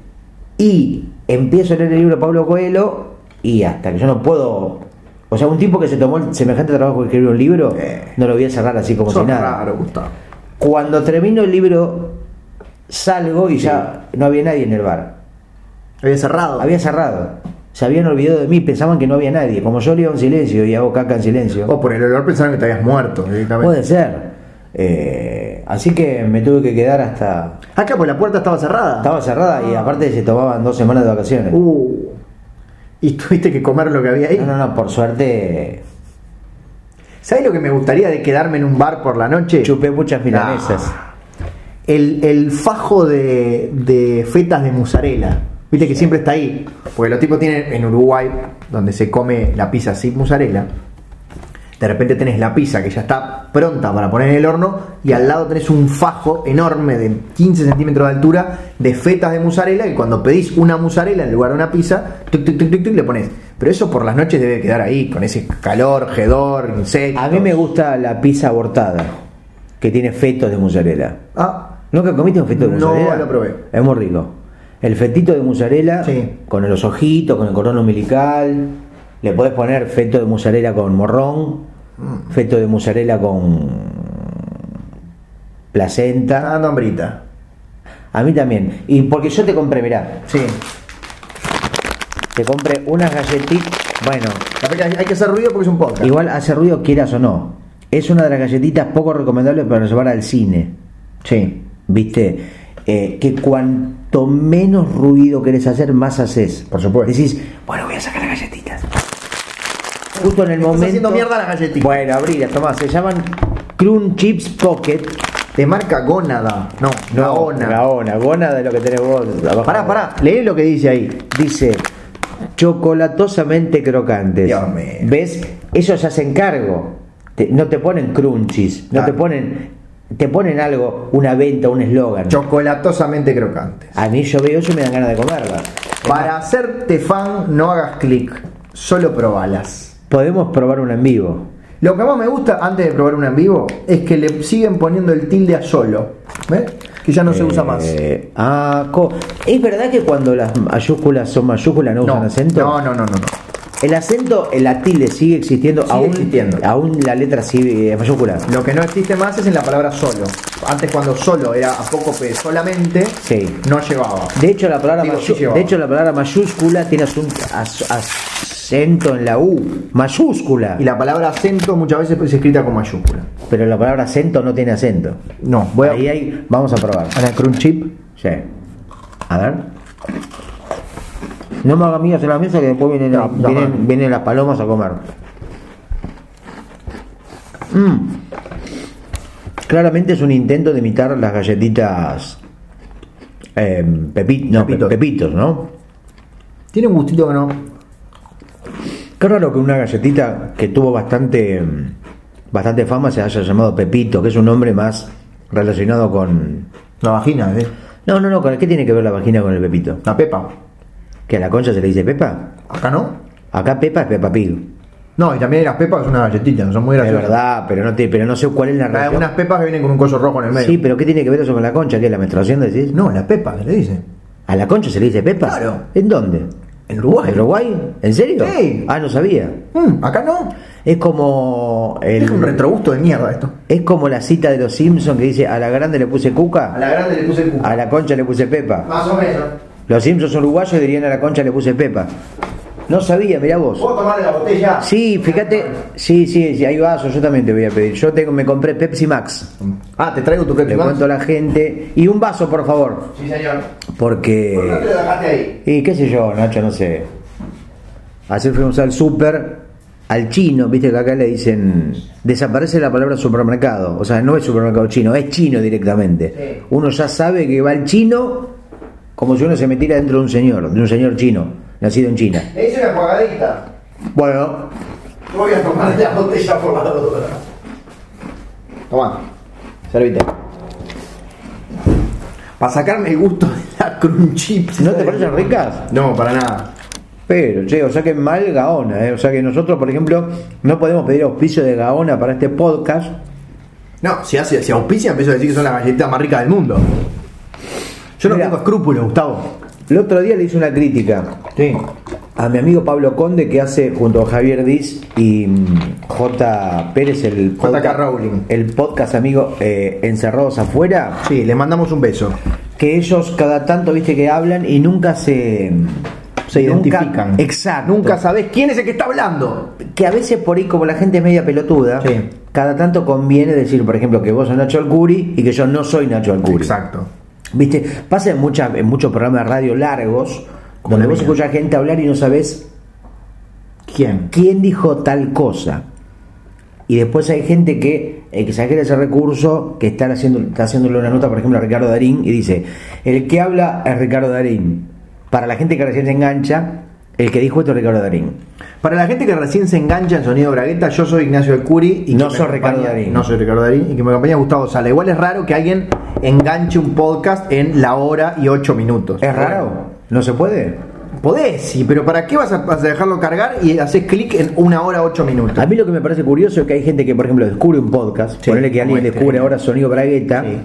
y empiezo a leer el libro de Pablo Coelho y hasta que yo no puedo... O sea, un tipo que se tomó el semejante trabajo de escribir un libro, Eh. no lo voy a cerrar así como si nada. raro, Gustavo. Cuando termino el libro, salgo y ya no había nadie en el bar. Había cerrado. Había cerrado. Se habían olvidado de mí, pensaban que no había nadie. Como yo leo en silencio y hago caca en silencio. O por el olor pensaron que te habías muerto directamente. Puede ser. Eh, así que me tuve que quedar hasta. Acá, pues la puerta estaba cerrada. Estaba cerrada y aparte se tomaban dos semanas de vacaciones. Uh. Y tuviste que comer lo que había ahí. No, no, no, por suerte ¿Sabes lo que me gustaría de quedarme en un bar por la noche? chupé muchas milanesas. El, el fajo de, de fetas de mozzarella. Viste que siempre está ahí. Porque los tipos tienen en Uruguay, donde se come la pizza sin mozzarella. De repente tenés la pizza que ya está pronta para poner en el horno y al lado tenés un fajo enorme de 15 centímetros de altura de fetas de mozzarella que cuando pedís una mozzarella en lugar de una pizza, tuc, tuc, tuc, le pones. Pero eso por las noches debe quedar ahí, con ese calor, hedor, insectos. A mí me gusta la pizza abortada, que tiene fetos de mozzarella. Ah, ¿Nunca comiste un feto de No, mozzarella? lo probé. Es muy rico. El fetito de mozzarella, Sí. con los ojitos, con el cordón umbilical. Le podés poner feto de mozzarella con morrón, Mm. feto de mozzarella con placenta. dando hambrita. A mí también. Y porque yo te compré, mirá, Sí. te compré unas galletitas. Bueno, hay que hacer ruido porque es un podcast. igual hace ruido quieras o no. Es una de las galletitas poco recomendables para llevar al cine. Sí. ¿Viste? Eh, que cuanto menos ruido querés hacer, más haces. Por supuesto. Decís, bueno, voy a sacar las galletitas. Justo en el Estás momento. haciendo mierda las galletitas. Bueno, abrila, tomá, se llaman Crunch Chips Pocket. De marca Gónada. No, Gaona. Gaona, Gona de lo que tenés vos. abajo. Pará, pará. Lee lo que dice ahí. Dice, chocolatosamente crocantes. Dios mío. ¿Ves? Ellos hacen cargo. Te- no te ponen crunchies, no te ponen. Te ponen algo, una venta, un eslogan. Chocolatosamente crocantes. A mí yo veo eso y me dan ganas de comerla. Para hacerte fan, no hagas clic. Solo probalas. Podemos probar una en vivo. Lo que más me gusta antes de probar una en vivo es que le siguen poniendo el tilde a solo. ¿Ves? que ya no se usa más. Eh, ah, ¿es verdad que cuando las mayúsculas son mayúsculas no, usan acento? no, no, no, no, no. El acento, el la tilde sigue existiendo, Sigue aún, existiendo. aún la letra sigue es mayúscula. Lo que no existe más es en la palabra solo. Antes cuando solo era a poco P solamente, Sí. no llevaba. De hecho, la palabra Digo, sí de hecho, la palabra mayúscula tiene asun- as- acento en la U, mayúscula. Y la palabra acento muchas veces es escrita con mayúscula. Pero la palabra acento no tiene acento. No, voy a... Ahí hay, vamos a probar. Ana Crunch Chip. Sí. A ver. No me hagas mías en la mesa que después vienen, No, vienen, las palomas a comer. Mm. Claramente es un intento de imitar las galletitas eh, no, Pepitos. pe- pepitos, ¿no? Tiene un gustito que no. Qué raro que una galletita que tuvo bastante bastante fama se haya llamado Pepito, que es un nombre más relacionado con... La vagina, ¿eh? No, no, no, ¿con ¿qué tiene que ver la vagina con el Pepito? La pepa. ¿Que a la concha se le dice Pepa? Acá no. Acá Pepa es Peppa Pig. No, y también las pepas que son unas galletitas, son muy Es graciosas. verdad, pero no, te, pero no sé cuál es la Hay relación. unas pepas que vienen con un collo rojo en el medio. Sí, pero ¿qué tiene que ver eso con la concha? ¿Qué es la menstruación decís? No, la pepa, le dicen. ¿A la concha se le dice Pepa? Claro. ¿En dónde? En Uruguay. ¿En Uruguay? ¿En serio? Sí. Ah, no sabía. Mm, acá no. Es como el, Es un retrogusto de mierda esto. es como la cita de los Simpsons que dice a la grande le puse cuca, la grande le puse el a la concha le puse Pepa. Más o menos. Los Simpsons son uruguayos dirían a la concha le puse Pepa. No sabía, mirá vos. ¿Puedo tomar de la botella? Sí, fíjate, sí, sí, sí, hay vasos, yo también te voy a pedir. Yo tengo, me compré Pepsi Max. Ah, te traigo tu Pepsi Le Max. cuento a la gente. Y un vaso, por favor. Sí, señor. ¿Por qué te Porque. dejaste ahí? Y qué sé yo, Nacho, no sé. Ayer fuimos al súper, al chino, viste que acá le dicen. Desaparece la palabra supermercado. O sea, no es supermercado chino, es chino directamente. Sí. Uno ya sabe que va al chino como si uno se metiera dentro de un señor, de un señor chino, nacido en China. Le hice una jugadita. Bueno, voy a tomar la botella por la duda. Toma, servite. Para sacarme el gusto la crunchips. ¿no te parecen ricas? No, para nada. Pero, che, o sea que mal Gaona, ¿eh? O sea que nosotros, por ejemplo, no podemos pedir auspicio de Gaona para este podcast. No, si hace, si auspicia empiezo a decir que son las galletitas más ricas del mundo. Yo no Mira. tengo escrúpulos, Gustavo. El otro día le hice una crítica Sí. a mi amigo Pablo Conde que hace junto a Javier Diz y mm, J. Pérez el podcast, Rowling. el podcast amigo eh, Encerrados Afuera, Sí, le mandamos un beso. Que ellos cada tanto viste que hablan y nunca se Se nunca- identifican. exacto. Nunca sabés quién es el que está hablando. que a veces por ahí como la gente es media pelotuda, Sí. cada tanto conviene decir, por ejemplo, que vos sos Nacho Alcuri y que yo no soy Nacho Alcuri. Exacto. Viste, pasa en, en muchos programas de radio largos, donde vos mía. escuchás gente hablar y no sabés ¿Quién? quién dijo tal cosa. Y después hay gente que exagera ese recurso, que está, haciendo, está haciéndole una nota, por ejemplo, a Ricardo Darín, y dice, el que habla es Ricardo Darín. Para la gente que recién se engancha, el que dijo esto es Ricardo Darín. Para la gente que recién se engancha en Sonido Bragueta, yo soy Ignacio del Curi y No sos Ricardo Darín. No soy Ricardo Darín y que me acompaña Gustavo Sala. Igual es raro que alguien enganche un podcast en la hora y ocho minutos. ¿Es raro? ¿No se puede? Podés, sí, pero ¿para qué vas a, vas a dejarlo cargar y haces clic en una hora ocho minutos? A mí lo que me parece curioso es que hay gente que, por ejemplo, descubre un podcast, Sí, ponele que alguien este. descubre ahora Sonido Bragueta, Sí.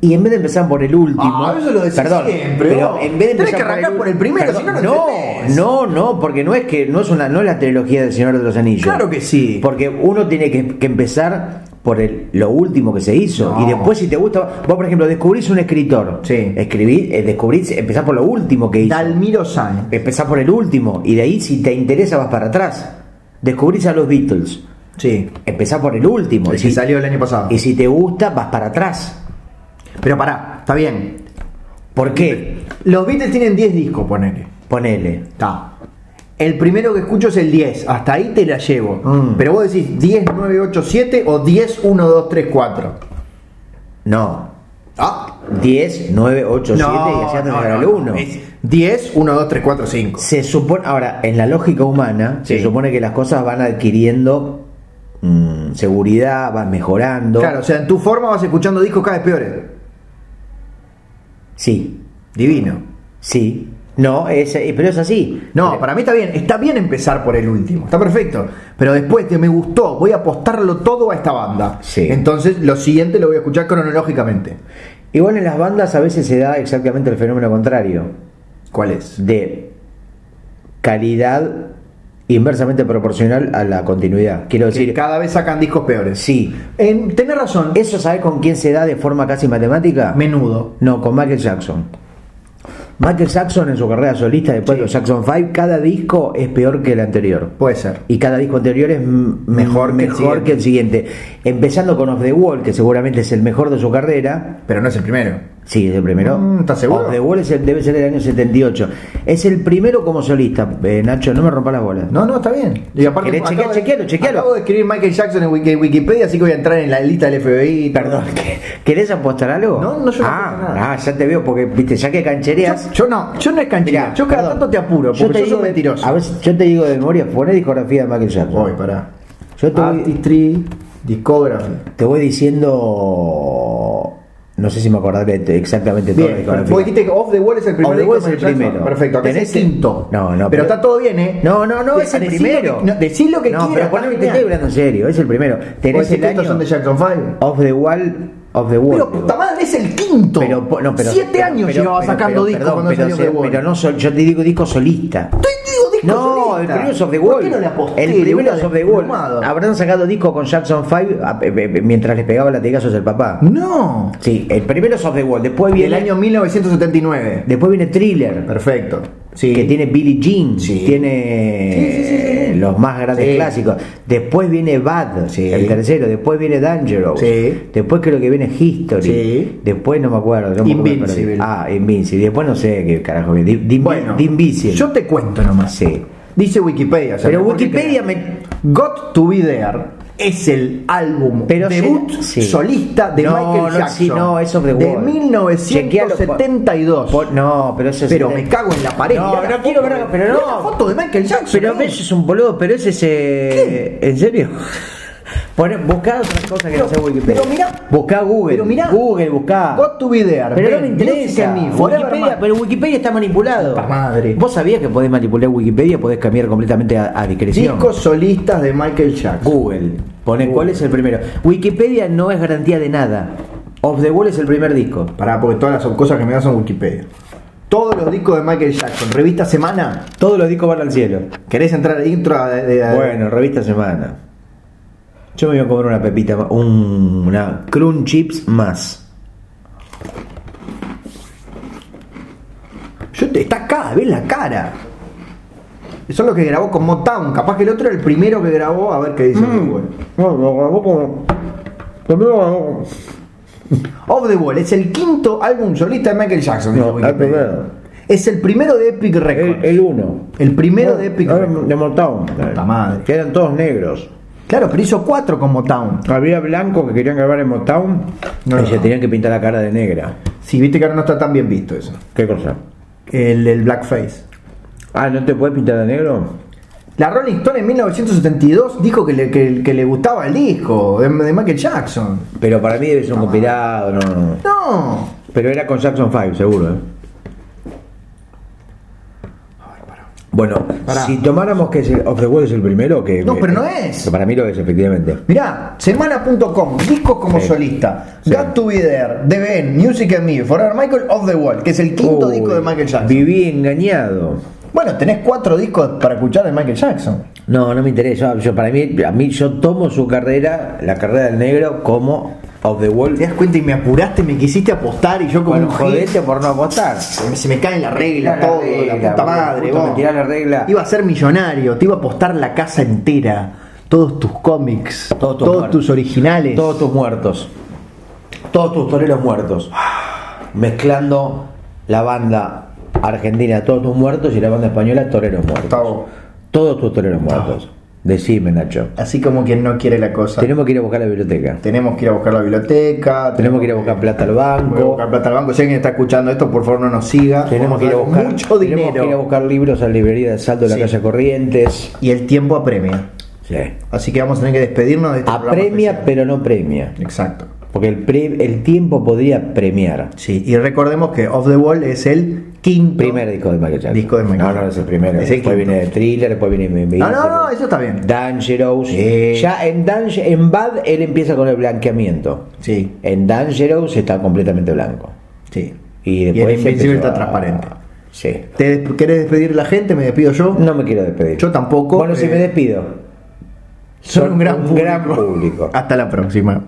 y en vez de empezar por el último, Ah, eso lo decís perdón, siempre, pero en vez de empezar que arrancar por el primero, perdón, si no, no no, entendés. no, no, porque no es que no es una no es la trilogía del Señor de los Anillos. Claro que sí. Porque uno tiene que, que empezar por el, lo último que se hizo No. y después si te gusta, vos por ejemplo descubrís un escritor, Sí. escribí, eh, descubrís, empezás por lo último que hizo. Dalmiro Sáenz. Empezás por el último y de ahí si te interesa vas para atrás. Descubrís a los Beatles. Sí. Empezás por el último. El y que si, salió el año pasado. y si te gusta, vas para atrás. Pero pará, está bien. ¿Por qué? Los Beatles tienen 10 discos, ponele. Ponele. Está. El primero que escucho es el 10. Hasta ahí te la llevo. Mm. Pero vos decís 10, 9, 8, 7 o 10, 1, 2, 3, 4. No. Ah. 10, 9, 8, 7 y así hasta llegar al 1. Es 10, 1, 2, 3, 4, 5. Se supone, ahora, en la lógica humana, se Sí. supone que las cosas van adquiriendo mm, seguridad, van mejorando. Claro, o sea, en tu forma vas escuchando discos cada vez peores. Sí, Divino. sí. No, es, eh, pero es así. No, para mí está bien. Está bien empezar por el último. Está perfecto. Pero después de me gustó, voy a apostarlo todo a esta banda. Sí. Entonces, lo siguiente lo voy a escuchar cronológicamente. Igual en las bandas a veces se da exactamente el fenómeno contrario, ¿Cuál es? de calidad inversamente proporcional a la continuidad. Quiero Que decir, cada vez sacan discos peores. sí. En, tenés razón. ¿Eso sabes con quién se da de forma casi matemática? menudo. No, con Michael Jackson. Michael Jackson en su carrera solista, después de los Jackson 5, cada disco es peor que el anterior. Puede ser. Y cada disco anterior es m- Mejor que el mejor que el siguiente. Empezando con Off the Wall, que seguramente es el mejor de su carrera. Pero no es el primero. Sí, es el primero. Mm, ¿estás seguro? Off the Wall es el- debe ser del año 78. Es el primero como solista. Eh, Nacho, no me rompa las bolas. No, no, está bien. Y aparte, ¿Querés chequear? Chequealo, chequealo. Acabo de escribir Michael Jackson en Wiki- Wikipedia, así que voy a entrar en la lista del FBI. Perdón, ¿qué- ¿querés apostar algo? No, no, yo no ah, nada. ah, ya te veo, porque viste, ya que canchereas. Yo, yo no, yo no es canchera. Mirá, yo cada perdón. tanto te apuro, porque yo, te soy digo mentiroso. A ver, yo te digo de memoria, poné discografía de Michael Jackson. Voy, pará. Yo te voy, Artistry, Discography. te voy diciendo. No sé si me acordaré de- exactamente toda la Bien, vos dijiste que Off the Wall es el primer Off the Wall es el primero. Perfecto, acá es el Tenés quinto. No, no, Pero, pero- está todo bien, ¿eh? No, no, no, es el primero. Lo que, no, decí lo que no, quieras. pero poneme, te estoy hablando en serio, es el primero. ¿Vos Tenés el año son de Jackson 5? Off the Wall, Off the Wall. Pero puta madre, es el quinto. Pero, no, pero, Siete pero- años llevaba sacando discos cuando salió se- The Wall. pero no, yo te digo disco solista. Estoy No, el primero es Off the ¿Por Wall. qué no le aposté? el Le primero hubiera es Off the Wall. Habrán sacado disco con Jackson 5 a- eh, eh, mientras les pegaba latigazos el papá. No. Sí, el primero es Off the Wall. Después Y el viene, año 1979. después viene Thriller. Perfecto. Sí. Que tiene Billie Jean, Sí. tiene sí, sí. Los más grandes Sí. clásicos. Después viene Bad, Sí. el tercero. Después viene Dangerous. Sí. Después creo que viene History. Después no me acuerdo. no me acuerdo, Invincible. Ah, Invincible. Después no sé qué carajo The- Bueno, The Invisible. yo te cuento nomás. Sí. Dice Wikipedia. o sea, Pero Wikipedia me- Got to Be There es el álbum Pero debut se- sí. solista de No, Michael no, Jackson. sí, no, es de Wall. 1972. Por- no, pero eso es. pero me cago en la pared. No, no quiero ver. Pero no. la foto de Michael Jackson. Pero ves, es un boludo. Pero ese es. Eh, ¿En serio? Poné, buscá otras cosas que no sea Wikipedia. pero mirá. Buscá Google. Pero mirá. Google, buscá. Got to Be There. Pero no me interesa. Me, Wikipedia, pero Wikipedia está manipulado. Puta madre. Vos sabías que podés manipular Wikipedia, podés cambiar completamente a, a discreción. Discos solistas de Michael Jackson. Google. Pone cuál es el primero. Wikipedia no es garantía de nada. Off the Wall es el primer disco. Pará, porque todas las cosas que me dan son Wikipedia. Todos los discos de Michael Jackson. Revista Semana. Todos los discos van al cielo. ¿Querés entrar intro? a- de- de- Bueno, revista semana. Yo me voy a comer una pepita, un- una crunch chips más. Yo te, está acá, ves la cara. Eso es lo que grabó con Motown. Capaz que el otro era el primero que grabó. A ver qué dice Google. No, lo grabó como. Off the Wall es el quinto álbum solista de Michael Jackson. No, el primero. Es el primero de Epic Records. El, el uno. El primero de Epic Records. De Motown. Madre. Que eran todos negros. Claro, pero hizo cuatro con Motown. Había blancos que querían grabar en Motown No, y no. se tenían que pintar la cara de negra. Sí, viste que ahora no está tan bien visto eso. ¿Qué cosa? El, el blackface. Ah, ¿no te puedes pintar de negro? La Rolling Stone en 1972 dijo que le, que, que le gustaba el disco de, de Michael Jackson. Pero para mí debe ser un compilado, no, no. No. Pero era con Jackson 5, seguro, ¿eh? Bueno, Pará. si tomáramos que Off the Wall es el primero, que. No, pero no es. que para mí lo es, efectivamente. Mirá, semana.com, discos como Sí. solista. Sí. Got to Be There, The Ben, Music and Me, Forever Michael, Off the Wall, que es el quinto Uy, disco de Michael Jackson. Viví engañado. Bueno, tenés cuatro discos para escuchar de Michael Jackson. No, no me interesa. Yo, para mí, a mí yo tomo su carrera, la carrera del negro, como Off the Wall. ¿Te das cuenta y me apuraste, me quisiste apostar y yo como Bueno, un jodete por no apostar. se me- se me cae la regla, La todo, regla, la puta madre. vos. me la regla. Iba a ser millonario, te iba a apostar la casa entera, todos tus cómics, Todos tus todos tus originales. Todos tus muertos. Todos tus toreros muertos. Mezclando la banda argentina, todos tus muertos, y la banda española, toreros muertos. Todos tus toreros muertos. Decime, Nacho. Así como quien no quiere la cosa. Tenemos que ir a buscar la biblioteca. Tenemos que ir a buscar la biblioteca. Tenemos que ir a buscar plata al a banco. buscar plata al banco. Si alguien está escuchando esto, por favor no nos siga. Tenemos que ir a buscar mucho Tenemos que ir a dinero. buscar libros a la librería de Salto de la calle Corrientes. Y el tiempo apremia. Sí. Así que vamos a tener que despedirnos de este Apremia, pero no premia. Exacto. Porque el, pre- el tiempo podría premiar. Sí, y recordemos que Off the Wall es el quinto Primer disco de Michael Jackson. disco de Michael No, no, Jackson. es el primero. Es el después quinto. viene Thriller, después viene. No, no, no, eso está bien. Dangerous. Sí. Ya en, Danger, en Bad él empieza con el blanqueamiento. Sí, En Dangerous está completamente blanco. sí. Y Y después en empezó está a- transparente. Sí. ¿Te des- ¿Querés despedir la gente? ¿Me despido yo? No me quiero despedir. Yo tampoco. Bueno, si eh, me despido. Son un gran un público. gran público. Hasta la próxima.